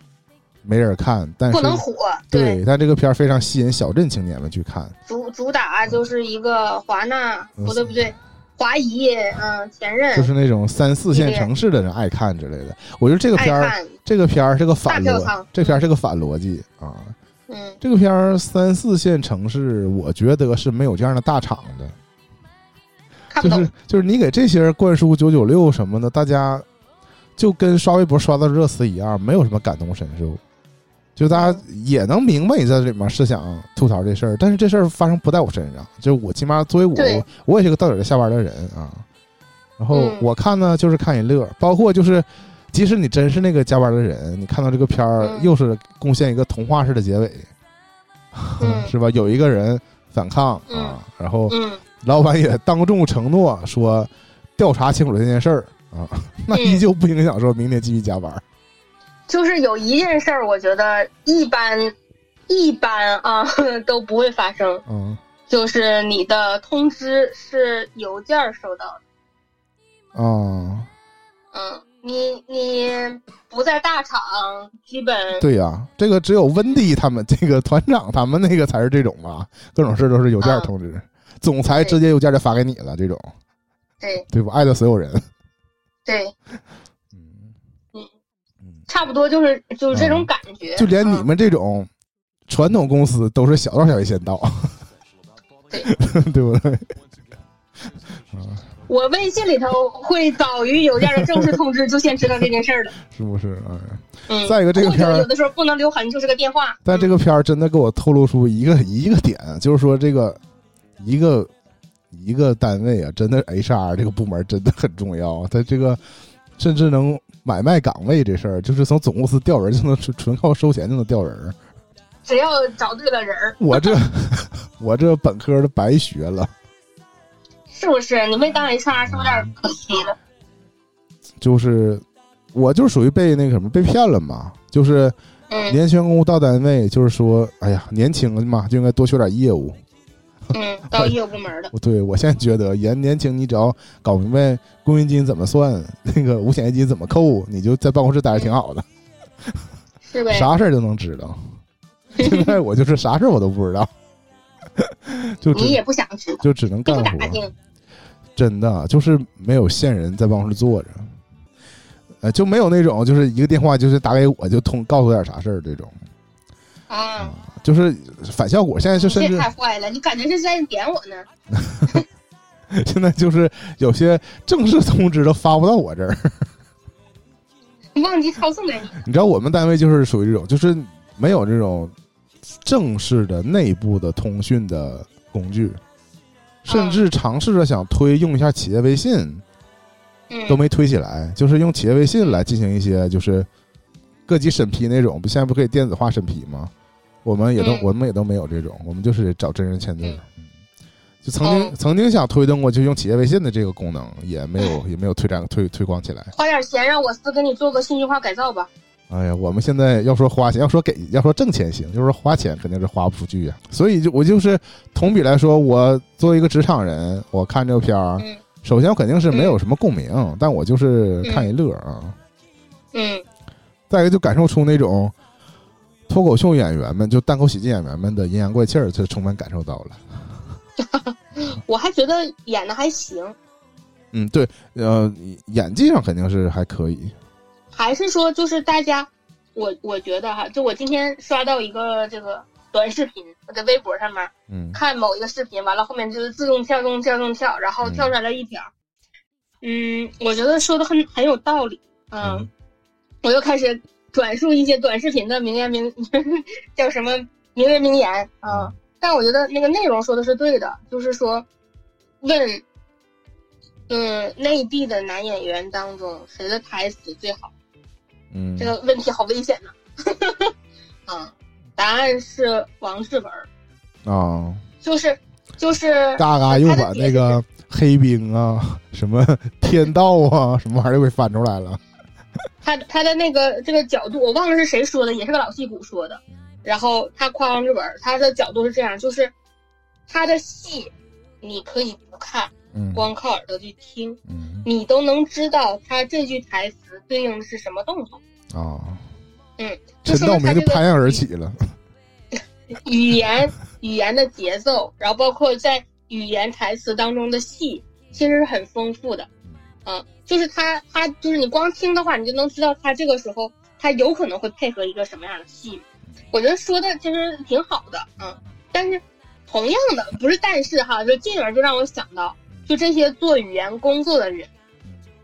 没人看，但是不能火。对，但这个片儿非常吸引小镇青年们去看。主主打就是一个华纳，不对不对，华谊，嗯，前任，就是那种三四线城市的人爱看之类的。我觉得这个片儿，这个片儿是个反逻，这片儿是个反逻辑啊。嗯，这个片儿三四线城市，我觉得是没有这样的大厂的。就是就是你给这些人灌输九九六什么的，大家就跟刷微博刷到热词一样，没有什么感同身受。就大家也能明白你在这里面是想吐槽这事儿，但是这事儿发生不在我身上。就我起码作为我，我也是个到点儿下班的人啊。然后我看呢，就是看一乐。包括就是，即使你真是那个加班的人，你看到这个片儿，又是贡献一个童话式的结尾，[laughs] 是吧？有一个人反抗啊，然后。老板也当众承诺说，调查清楚这件事儿啊，[laughs] 那依旧不影响说明天继续加班。就是有一件事儿，我觉得一般一般啊 [laughs] 都不会发生。嗯，就是你的通知是邮件收到的。啊。嗯，你你不在大厂，基本对呀，这个只有温迪他们这个团长他们那个才是这种吧，各种事都是邮件通知。总裁直接邮件就发给你了，这种，对对不？爱的所有人，对，嗯嗯差不多就是就是这种感觉。就连你们这种传统公司都是小道消息先到，对 [laughs] 对不对？我微信里头会早于邮件的正式通知就先知道这件事儿了，[laughs] 是不是？嗯。再一个，这个片儿有的时候不能留痕，就是个电话。但这个片儿真的给我透露出一个一个点，就是说这个。一个一个单位啊，真的 HR 这个部门真的很重要。他这个甚至能买卖岗位这事儿，就是从总公司调人就能纯纯靠收钱就能调人。只要找对了人儿。我这 [laughs] 我这本科都白学了。是不是？你没当 HR 是有点可惜了。就是我就属于被那个什么被骗了嘛。就是年轻员工到单位，就是说，哎呀，年轻嘛就应该多学点业务。[laughs] 嗯，到业务部门的。对，我现在觉得，年年轻，你只要搞明白公积金怎么算，那个五险一金怎么扣，你就在办公室待着挺好的。是呗？啥事儿都能知道。[laughs] 现在我就是啥事儿我都不知道。就你也不想知道，就只能干活。真的就是没有线人在办公室坐着，呃，就没有那种就是一个电话就是打给我就通告诉我点啥事儿这种。啊。就是反效果，现在就甚至太坏了，你感觉是在点我呢。[laughs] 现在就是有些正式通知都发不到我这儿，[laughs] 忘记抄送给你。[laughs] 你知道我们单位就是属于这种，就是没有这种正式的内部的通讯的工具，甚至尝试着想推用一下企业微信，都没推起来。就是用企业微信来进行一些就是各级审批那种，不现在不可以电子化审批吗？我们也都，我们也都没有这种，我们就是找真人签字。嗯，就曾经曾经想推动过，就用企业微信的这个功能，也没有也没有推展推推广起来。花点钱让我司给你做个信息化改造吧。哎呀，我们现在要说花钱，要说给，要说挣钱行，就是花钱肯定是花不出去呀。所以就我就是同比来说，我作为一个职场人，我看这个片儿，首先我肯定是没有什么共鸣，但我就是看一乐啊。嗯。再一个就感受出那种。脱口秀演员们，就单口喜剧演员们的阴阳怪气儿，就充分感受到了。[laughs] 我还觉得演的还行。嗯，对，呃，演技上肯定是还可以。还是说，就是大家，我我觉得哈，就我今天刷到一个这个短视频，我在微博上面，嗯，看某一个视频，完了后面就是自动跳动跳动跳，然后跳出来了一条，嗯，我觉得说的很很有道理，嗯，我又开始转述一些短视频的名言名 [laughs] 叫什么名人名言啊，但我觉得那个内容说的是对的，就是说问。嗯，内地的男演员当中，谁的台词最好？嗯，这个问题好危险呐。[laughs] 啊，答案是王志文。啊，就是就是，嘎嘎又把那个黑冰啊、什么天道啊、什么玩意儿给翻出来了。[laughs] 他他的那个这个角度，我忘了是谁说的，也是个老戏骨说的。然后他夸王志文，他的角度是这样，就是他的戏你可以不看。光靠耳朵去听，你都能知道他这句台词对应的是什么动作啊？嗯，陈道明就拍案而起了。[laughs] 语言语言的节奏，然后包括在语言台词当中的戏，其实是很丰富的。嗯，就是他他就是你光听的话，你就能知道他这个时候他有可能会配合一个什么样的戏。我觉得说的其实挺好的，嗯，但是同样的不是但是哈，就进而就让我想到。就这些做语言工作的人，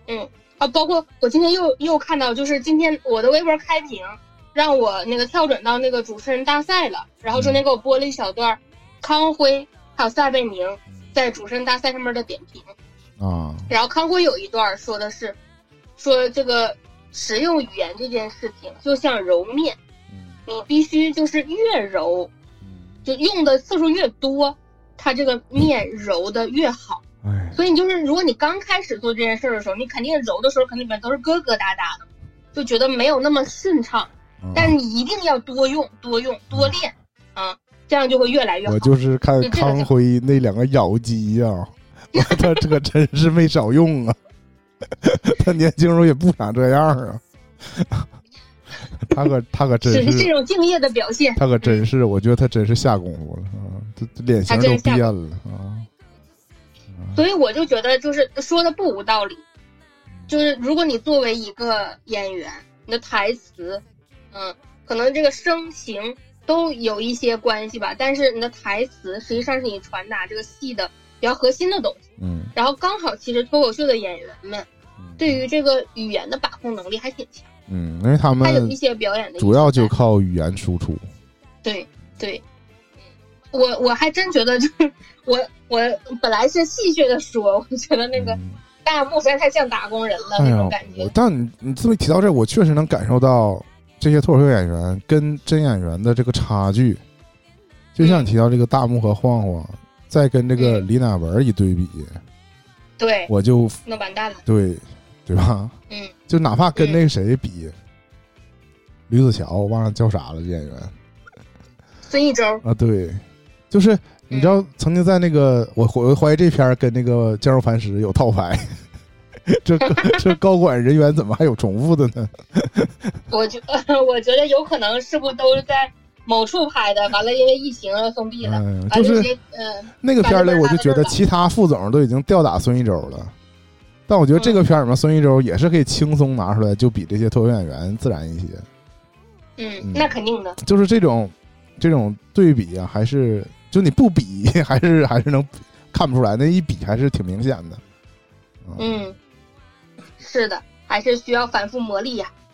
嗯啊，包括我今天又又看到，就是今天我的微博开屏，让我那个跳转到那个主持人大赛了，然后中间给我播了一小段康辉还有撒贝宁在主持人大赛上面的点评啊，然后康辉有一段说的是，说这个使用语言这件事情就像揉面，你必须就是越揉，就用的次数越多，它这个面揉的越好。哎。所以你就是，如果你刚开始做这件事的时候，你肯定揉的时候肯定里面都是疙疙瘩瘩的，就觉得没有那么顺畅。但是你一定要多用、多用、多练啊，这样就会越来越好。我就是看康辉那两个咬肌呀，[laughs] 他这个真是没少用啊。他年轻时候也不想这样啊。他可他可真是这种敬业的表现。他可真是，我觉得他真是下功夫了啊，这脸型都变了啊。所以我就觉得，就是说的不无道理，就是如果你作为一个演员，你的台词，嗯，可能这个声形都有一些关系吧，但是你的台词实际上是你传达这个戏的比较核心的东西，嗯，然后刚好其实脱口秀的演员们，对于这个语言的把控能力还挺强，嗯，因为他们还有一些表演的，主要就靠语言输出，对对。我我还真觉得，就是 [laughs] 我我本来是戏谑的说，我觉得那个大木实在太像打工人了那种感觉。但你你这么提到这，我确实能感受到这些脱口秀演员跟真演员的这个差距。就像你提到这个大木和晃晃，再跟这个李乃文一对比，对，我就那完蛋了，对对吧？嗯，就哪怕跟那个谁比，吕子乔，我忘了叫啥了，这演员孙艺洲啊，对。就是你知道，曾经在那个我我怀疑这片跟那个《坚如磐石》有套牌，[laughs] 这这高管人员怎么还有重复的呢？[laughs] 我觉 [laughs] 我觉得有可能是不是都是在某处拍的，完了因为疫情封闭了。就是嗯，那个片儿里我就觉得其他副总都已经吊打孙艺洲了，但我觉得这个片里面孙艺洲也是可以轻松拿出来，就比这些脱口演员自然一些。嗯，那肯定的。就是这种这种对比啊，还是。就你不比，[laughs] 还是还是能看不出来，那一比还是挺明显的。嗯，是的，还是需要反复磨砺呀。嗯，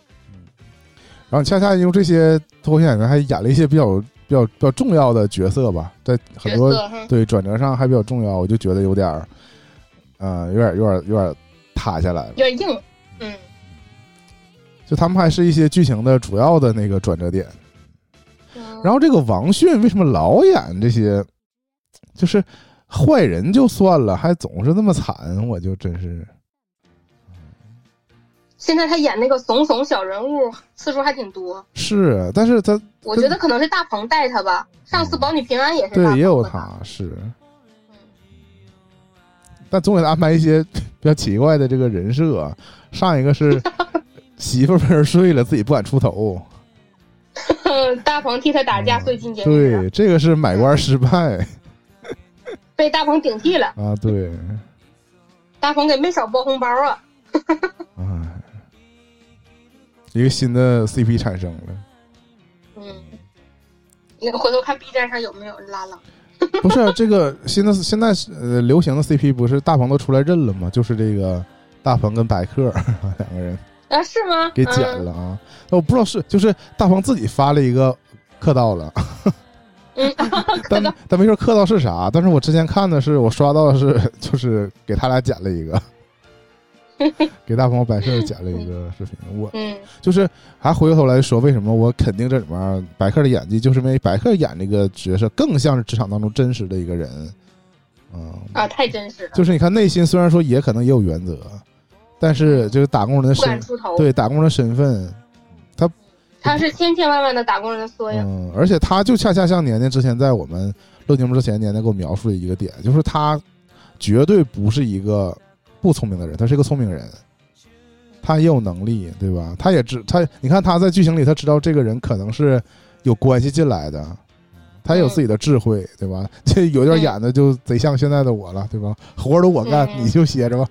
然后恰恰因为这些脱口秀演员还演了一些比较比较比较重要的角色吧，在很多对转折上还比较重要，我就觉得有点儿，呃，有点有点有点塌下来了，有点硬。嗯，就他们还是一些剧情的主要的那个转折点。然后这个王迅为什么老演这些，就是坏人就算了，还总是那么惨，我就真是。现在他演那个怂怂小人物次数还挺多。是，但是他我觉得可能是大鹏带他吧。上次保你平安也是。对，也有他是。但总给他安排一些比较奇怪的这个人设。上一个是 [laughs] 媳妇被人睡了，自己不敢出头。[laughs] 大鹏替他打架，所以进监狱。对，这个是买官失败，[laughs] 被大鹏顶替了啊！对，大鹏给没少包红包啊。哎，一个新的 CP 产生了。嗯，你回头看 B 站上有没有拉郎？[laughs] 不是这个现在现在呃流行的 CP 不是大鹏都出来认了吗？就是这个大鹏跟白客 [laughs] 两个人啊，是吗？给剪了啊！那我不知道是就是大鹏自己发了一个客到了，[laughs] 嗯，但但没说客到是啥。但是我之前看的是我刷到的是就是给他俩剪了一个。[laughs] 给大鹏白客剪了一个视频，我就是还回过头来说，为什么我肯定这里面白客的演技，就是因为白客演这个角色更像是职场当中真实的一个人，嗯啊，太真实了。就是你看内心虽然说也可能也有原则，但是这个打工人的身对打工人的身份，他他是千千万万的打工人的缩影。嗯，而且他就恰恰像年年之前在我们录节目之前，年年给我描述的一个点，就是他绝对不是一个。不聪明的人，他是一个聪明人，他也有能力，对吧？他也知他，你看他在剧情里，他知道这个人可能是有关系进来的，他有自己的智慧，对吧？[laughs] 这有点演的就贼像现在的我了，对吧？活都我干，你就歇着吧。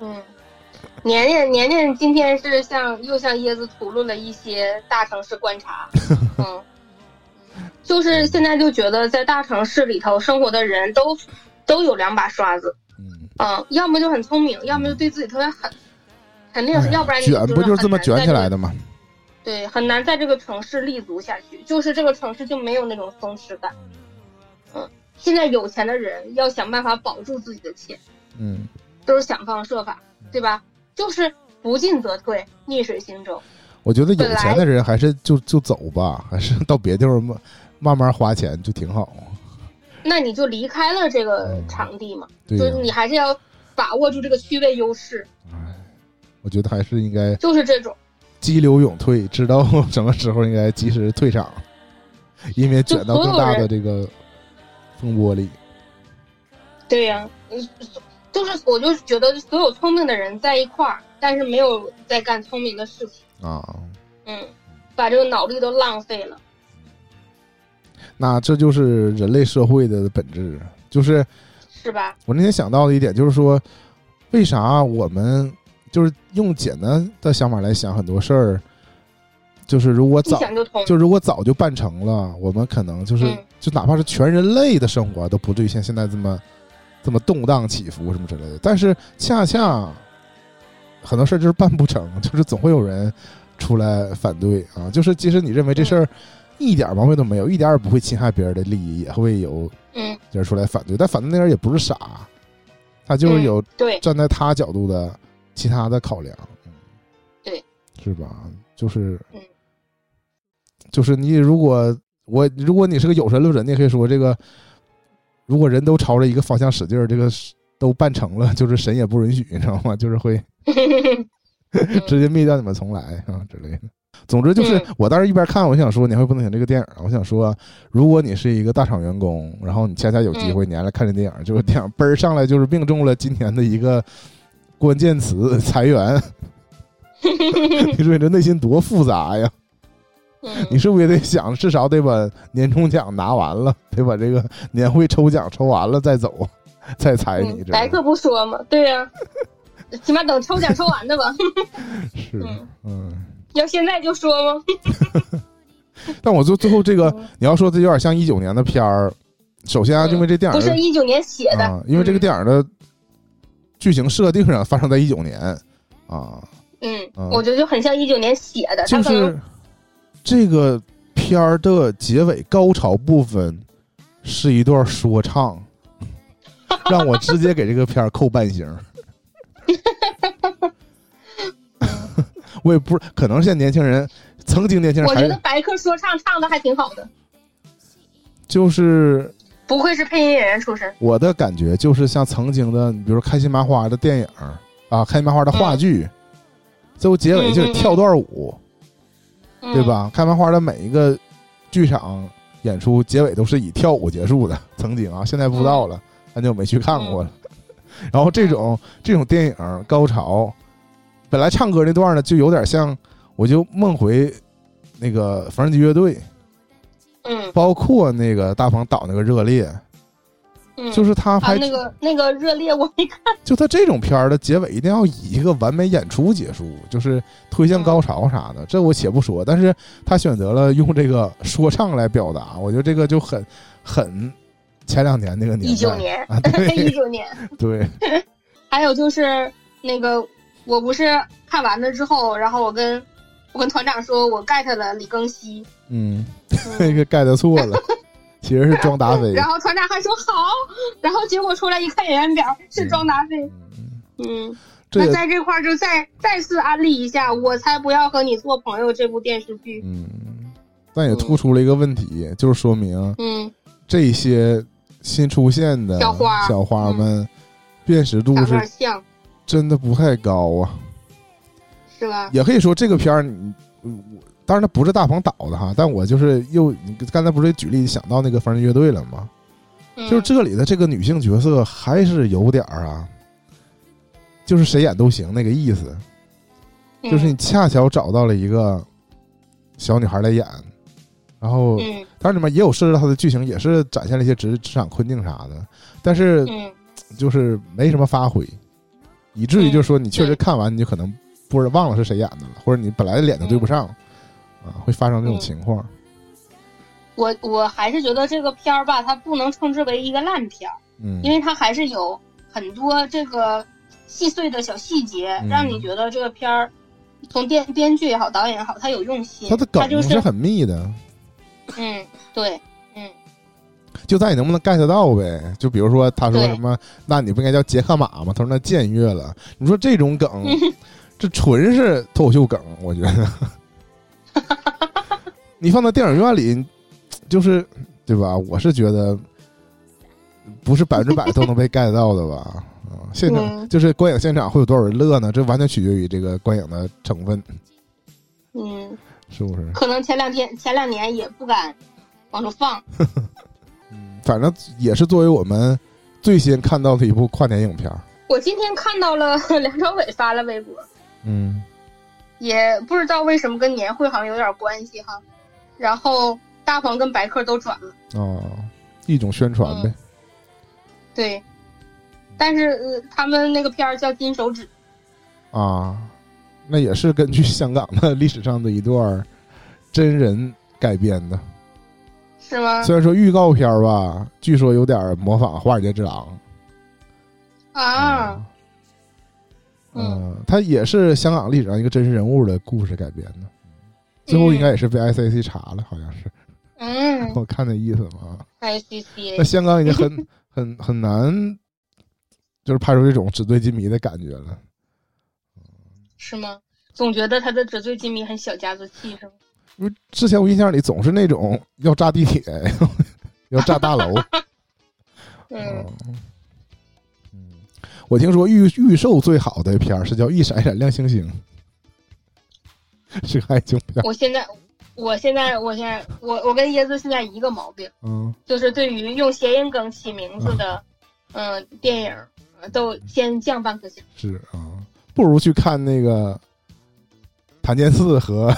嗯，年年年年今天是像又像椰子吐露了一些大城市观察，[laughs] 嗯，就是现在就觉得在大城市里头生活的人都都有两把刷子。嗯，要么就很聪明，要么就对自己特别狠，肯定是，要不然卷不就是这么卷起来的吗？对，很难在这个城市立足下去，就是这个城市就没有那种松弛感。嗯，现在有钱的人要想办法保住自己的钱，嗯，都是想方设法，对吧？就是不进则退，逆水行舟。我觉得有钱的人还是就就走吧，还是到别地方慢慢慢花钱就挺好。那你就离开了这个场地嘛，对就是你还是要把握住这个区位优势。哎，我觉得还是应该就是这种激流勇退，知道 [laughs] 什么时候应该及时退场，因为卷到更大的这个风波里。对呀，就是我就觉得所有聪明的人在一块儿，但是没有在干聪明的事情啊。嗯，把这个脑力都浪费了。那这就是人类社会的本质，就是是吧？我那天想到的一点就是说，为啥我们就是用简单的想法来想很多事儿，就是如果早就如果早就办成了，我们可能就是就哪怕是全人类的生活都不至于像现在这么这么动荡起伏什么之类的。但是恰恰很多事儿就是办不成，就是总会有人出来反对啊。就是即使你认为这事儿。一点毛病都没有，一点也不会侵害别人的利益，也会有嗯人出来反对。但反对那人也不是傻，他就是有对站在他角度的其他的考量，对，是吧？就是，就是你如果我如果你是个有神论者，你也可以说这个，如果人都朝着一个方向使劲儿，这个都办成了，就是神也不允许，你知道吗？就是会 [laughs] 直接灭掉你们重来啊之类的。总之就是，我当时一边看，我想说，年会不能选这个电影。我想说，如果你是一个大厂员工，然后你恰恰有机会，你还来看这电影，就是电影嘣儿上来就是命中了今年的一个关键词——裁员。[laughs] 你说你这内心多复杂呀？你是不是也得想，至少得把年终奖拿完了，得把这个年会抽奖抽完了再走，再裁你？白客不说吗？对呀，起码等抽奖抽完的吧。[laughs] 是，嗯。要现在就说吗？[laughs] 但我最最后这个，你要说这有点像一九年的片儿。首先啊，因为这电影不是一九年写的，因为这个电影的剧情设定上发生在一九年啊。嗯，我觉得就很像一九年写的。就是这个片儿的结尾高潮部分是一段说唱，[laughs] 让我直接给这个片儿扣半星。我也不是，可能现在年轻人，曾经年轻人，我觉得白客说唱唱的还挺好的，就是不愧是配音演员出身。我的感觉就是像曾经的，比如说开心麻花的电影啊，开心麻花的话剧，最后结尾就是跳段舞，对吧？开麻花的每一个剧场演出结尾都是以跳舞结束的，曾经啊，现在不知道了，很久没去看过了。[laughs] 然后这种这种电影高潮。本来唱歌那段呢，就有点像，我就梦回那个缝纫机乐队，嗯，包括那个大鹏导那个热烈，嗯就是他拍那个那个热烈我没看。就他这种片儿的结尾一定要以一个完美演出结束，就是推向高潮啥的，这我且不说。但是他选择了用这个说唱来表达，我觉得这个就很很前两年那个年一九年啊，对，[laughs] 一九年对。[laughs] 还有就是那个，我不是看完了之后，然后我跟我跟团长说，我 get 了李庚希，嗯，[laughs] 那个 get 错了。[laughs] 其实是庄达菲，然后团长还说好，然后结果出来一看演员表是庄达菲，嗯，那在这块儿就再再次安利一下《我才不要和你做朋友》这部电视剧，嗯，但也突出了一个问题，就是说明，嗯，这些新出现的小花小花们辨识度是真的不太高啊，是吧？也可以说这个片儿，你我。当然，它不是大鹏导的哈，但我就是又刚才不是举例想到那个风人乐队了吗？就是这里的这个女性角色还是有点儿啊，就是谁演都行那个意思，就是你恰巧找到了一个小女孩来演，然后当然里面也有涉及到她的剧情，也是展现了一些职职场困境啥的，但是就是没什么发挥，以至于就是说你确实看完你就可能不是忘了是谁演的了，或者你本来的脸都对不上。啊，会发生这种情况。我我还是觉得这个片儿吧，它不能称之为一个烂片儿，嗯，因为它还是有很多这个细碎的小细节，让你觉得这个片儿从编编剧也好，导演也好，他有用心。他的梗是很密的。嗯，对，嗯，就在你能不能 get 到呗？就比如说他说什么，那你不应该叫杰克马吗？他说那僭越了。你说这种梗，[laughs] 这纯是脱口秀梗，我觉得。[laughs] 你放到电影院里，就是对吧？我是觉得不是百分之百都能被 get 到的吧？啊，现场就是观影现场会有多少人乐呢？这完全取决于这个观影的成分。嗯，是不是？可能前两天、前两年也不敢往出放。[laughs] 嗯，反正也是作为我们最先看到的一部跨年影片。我今天看到了梁朝伟发了微博。嗯。也不知道为什么跟年会好像有点关系哈，然后大鹏跟白客都转了哦，一种宣传呗。对，但是他们那个片儿叫《金手指》啊，那也是根据香港的历史上的一段真人改编的，是吗？虽然说预告片吧，据说有点模仿《华尔街之狼》啊。嗯，它也是香港历史上一个真实人物的故事改编的，最后应该也是被 ICC 查了，好像是。嗯，[laughs] 我看那意思嘛。ICC。那香港已经很 [laughs] 很很难，就是拍出这种纸醉金迷的感觉了。是吗？总觉得他的纸醉金迷很小家子气，是吗？因为之前我印象里总是那种要炸地铁，要炸大楼。[laughs] 嗯。我听说预预售最好的片儿是叫《一闪一闪亮星星》，是个爱情片。我现在，我现在，我现在，我我跟椰子现在一个毛病，嗯，就是对于用谐音梗起名字的，嗯，电影都先降半颗星。是啊，不如去看那个檀健次和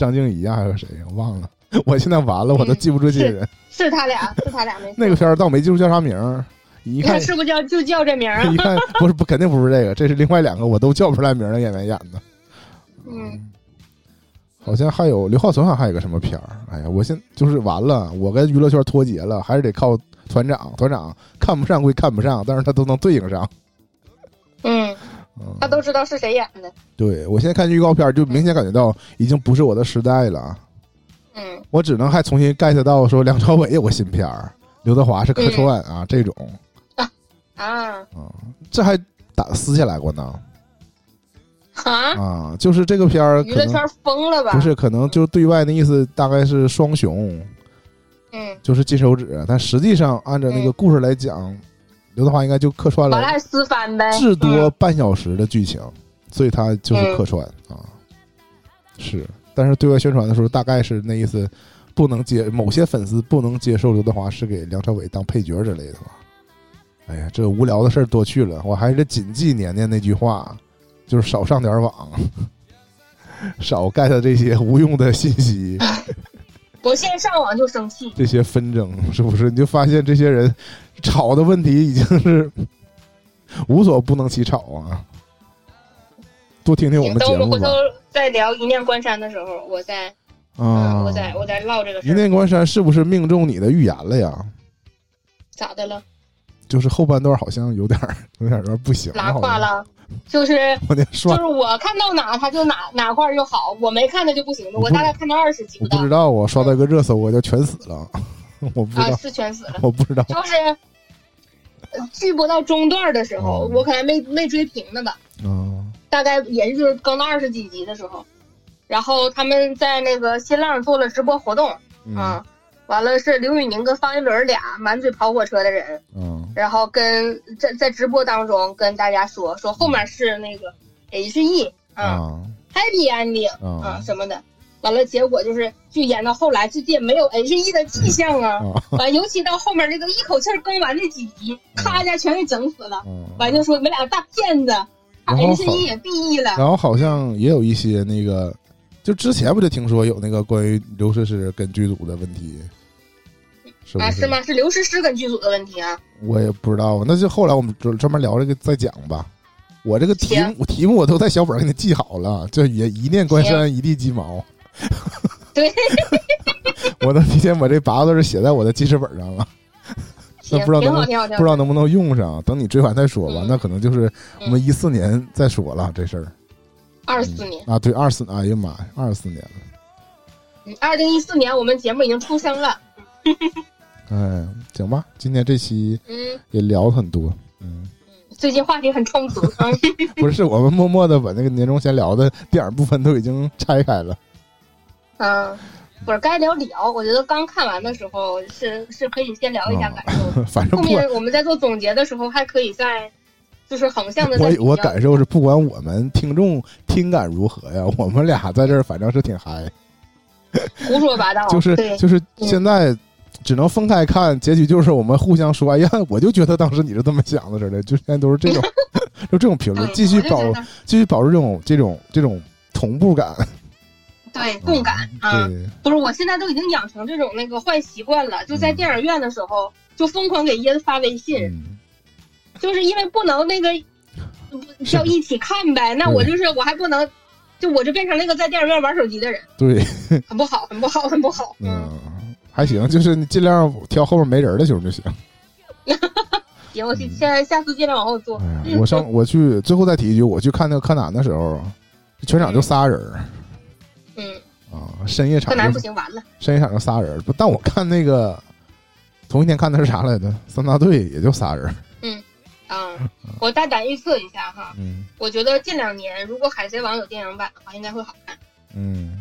张静怡啊，还有谁？我忘了，[laughs] 我现在完了，我都记不住这些人。是他俩，是他俩没。[laughs] 那个片儿，但我没记住叫啥名儿。一看是不是叫就叫这名儿？[laughs] 一看不是不肯定不是这个，这是另外两个我都叫不出来名的演员演的。嗯，好像还有刘浩存，好像还有个什么片儿？哎呀，我现就是完了，我跟娱乐圈脱节了，还是得靠团长。团长看不上归看不上，但是他都能对应上。嗯，他都知道是谁演的。对我现在看预告片，就明显感觉到已经不是我的时代了。嗯，我只能还重新 get 到说梁朝伟有个新片儿，刘德华是客串啊这种。[laughs] 啊啊这还打撕下来过呢？啊啊，就是这个片儿，娱乐圈疯了吧？不是，可能就对外的意思大概是双雄，嗯，就是金手指，但实际上按照那个故事来讲，刘德华应该就客串了，来私翻呗，至多半小时的剧情，所以他就是客串啊。是，但是对外宣传的时候，大概是那意思，不能接某些粉丝不能接受刘德华是给梁朝伟当配角之类的吧。哎呀，这无聊的事儿多去了，我还是谨记年年那句话，就是少上点网，[laughs] 少 get 这些无用的信息。我现在上网就生气。这些纷争是不是？你就发现这些人吵的问题已经是无所不能其吵啊！多听听我们节目吧。等我们回头再聊一念关山的时候，我再啊，我再我再唠这个。一念关山是不是命中你的预言了呀？咋的了？就是后半段好像有点 [laughs] 有点有点不行，拉胯了。就是 [laughs] 我得说就是我看到哪他就哪哪块就好，我没看的就不行我大概看到二十集。我不知道，我刷到一个热搜，我就全死了。我不知道是全死了，我不知道。就是剧播到中段的时候，我可能没没追平呢吧。嗯。大概也是就是更到二十几集的时候，然后他们在那个新浪做了直播活动啊。完了是刘宇宁跟方一伦俩满嘴跑火车的人，嗯，然后跟在在直播当中跟大家说说后面是那个 H E 啊，Happy Ending 啊。什么的，完了结果就是就演到后来最近没有 H E 的迹象啊，[laughs] 完尤其到后面那个一口气更完那几集，咔一下全给整死了，完就说你们俩大骗子，H E 也 B E 了，然后好像也有一些那个，就之前不就听说有那个关于刘诗诗跟剧组的问题。啊，是吗？是刘诗诗跟剧组的问题啊？我也不知道，那就后来我们专专门聊这个再讲吧。我这个题目题目我都在小本给你记好了，这也一念关山，一地鸡毛。对，[laughs] 我都提前把这八个字写在我的记事本上了。那不知道能不知道能不能用上？等你追完再说吧。那可能就是我们一四年再说了这事儿。二四年啊，对，二四，哎呀妈呀，二四年了。嗯，二零一四年我们节目已经出生了。嗯，行吧，今天这期嗯。也聊了很多，嗯，最近话题很充足，[laughs] 不是我们默默的把那个年终闲聊的电影部分都已经拆开了，嗯，不是该聊聊，我觉得刚看完的时候是是可以先聊一下感受，[laughs] 反正后面我们在做总结的时候还可以再就是横向的。我我感受是，不管我们听众听感如何呀，[laughs] 我们俩在这儿反正是挺嗨，胡说八道，就是就是现在。只能分开看，结局就是我们互相说：“哎呀，[laughs] 我就觉得当时你是这么想的似的。”就现在都是这种，[laughs] 就这种评论，继续保，继续保持这种这种这种同步感，对共感啊！不是，我现在都已经养成这种那个坏习惯了，就在电影院的时候就疯狂给椰子发微信，就是因为不能那个要一起看呗，那我就是我还不能，就我就变成那个在电影院玩手机的人，对，很不好，很不好，很不好，嗯。还行，就是你尽量挑后面没人的球就行。[laughs] 行，我现在下次尽量往后坐。我上我去最后再提一句，我去看那个柯南的时候，全场就仨人。嗯。啊，深夜场。柯南不行，完了。深夜场就仨人，不，但我看那个同一天看的是啥来着？三大队也就仨人。嗯。啊，我大胆预测一下哈。嗯。我觉得近两年如果海贼王有电影版的话，应该会好看。嗯。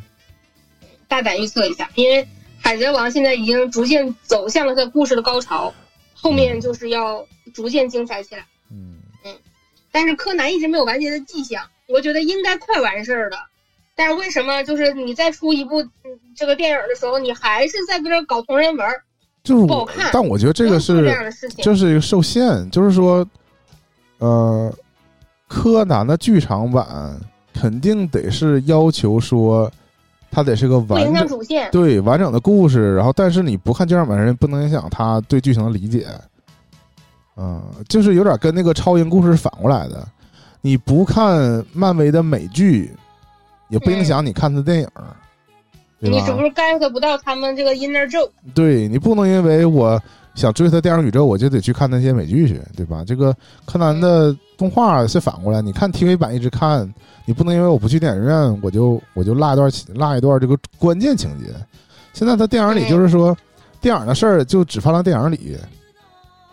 大胆预测一下，因为。海贼王现在已经逐渐走向了它故事的高潮，后面就是要逐渐精彩起来。嗯嗯，但是柯南一直没有完结的迹象，我觉得应该快完事儿了。但是为什么就是你再出一部这个电影的时候，你还是在搁这搞同人文，就是不好看。但我觉得这个是这是一个受限，就是说，呃，柯南的剧场版肯定得是要求说。它得是个完主线，对完整的故事，然后但是你不看剧场版的人不能影响他对剧情的理解，嗯，就是有点跟那个超英故事反过来的。你不看漫威的美剧，也不影响你看的电影，你是不是 get 不到他们这个 inner joke？对你不能因为我想追他电影宇宙，我就得去看那些美剧去，对吧？这个柯南的动画是反过来，你看 TV 版一直看。你不能因为我不去电影院，我就我就落一段落一段这个关键情节。现在他电影里就是说，电影的事儿就只放到电影里。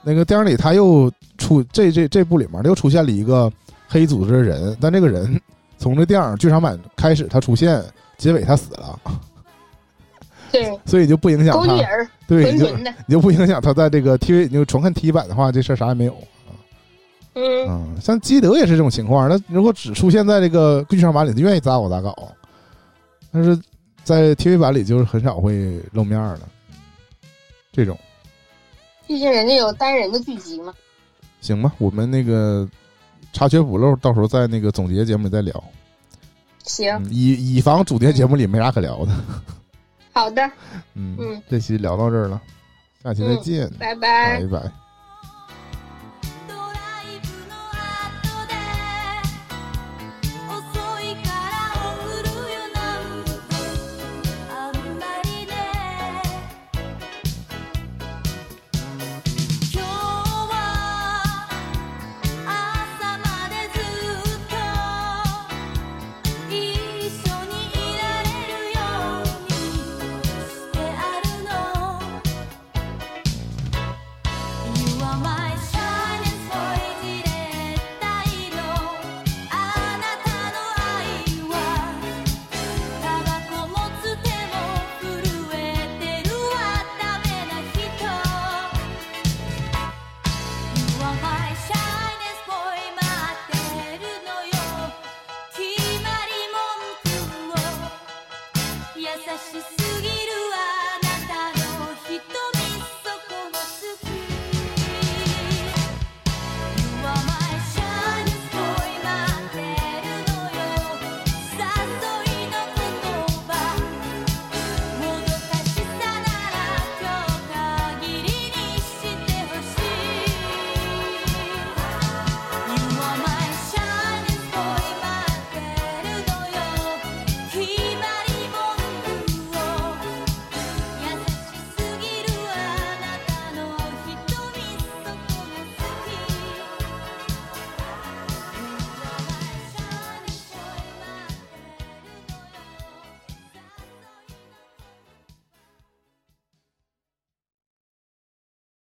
那个电影里他又出这这这部里面又出现了一个黑组织的人，但这个人 [laughs] 从这电影剧场版开始他出现，结尾他死了。对，所以就不影响他。对，你就你就不影响他在这个 TV，你就重看 TV 版的话，这事儿啥也没有。嗯，像基德也是这种情况。那如果只出现在这个剧场版里，他愿意咋搞咋搞。但是在 TV 版里，就是很少会露面的。这种，毕竟人家有单人的剧集嘛。行吧，我们那个查缺补漏，到时候在那个总结节目里再聊。行，以以防主题节目里没啥可聊的。好的，嗯嗯，这期聊到这儿了，下期再见，拜拜，拜拜。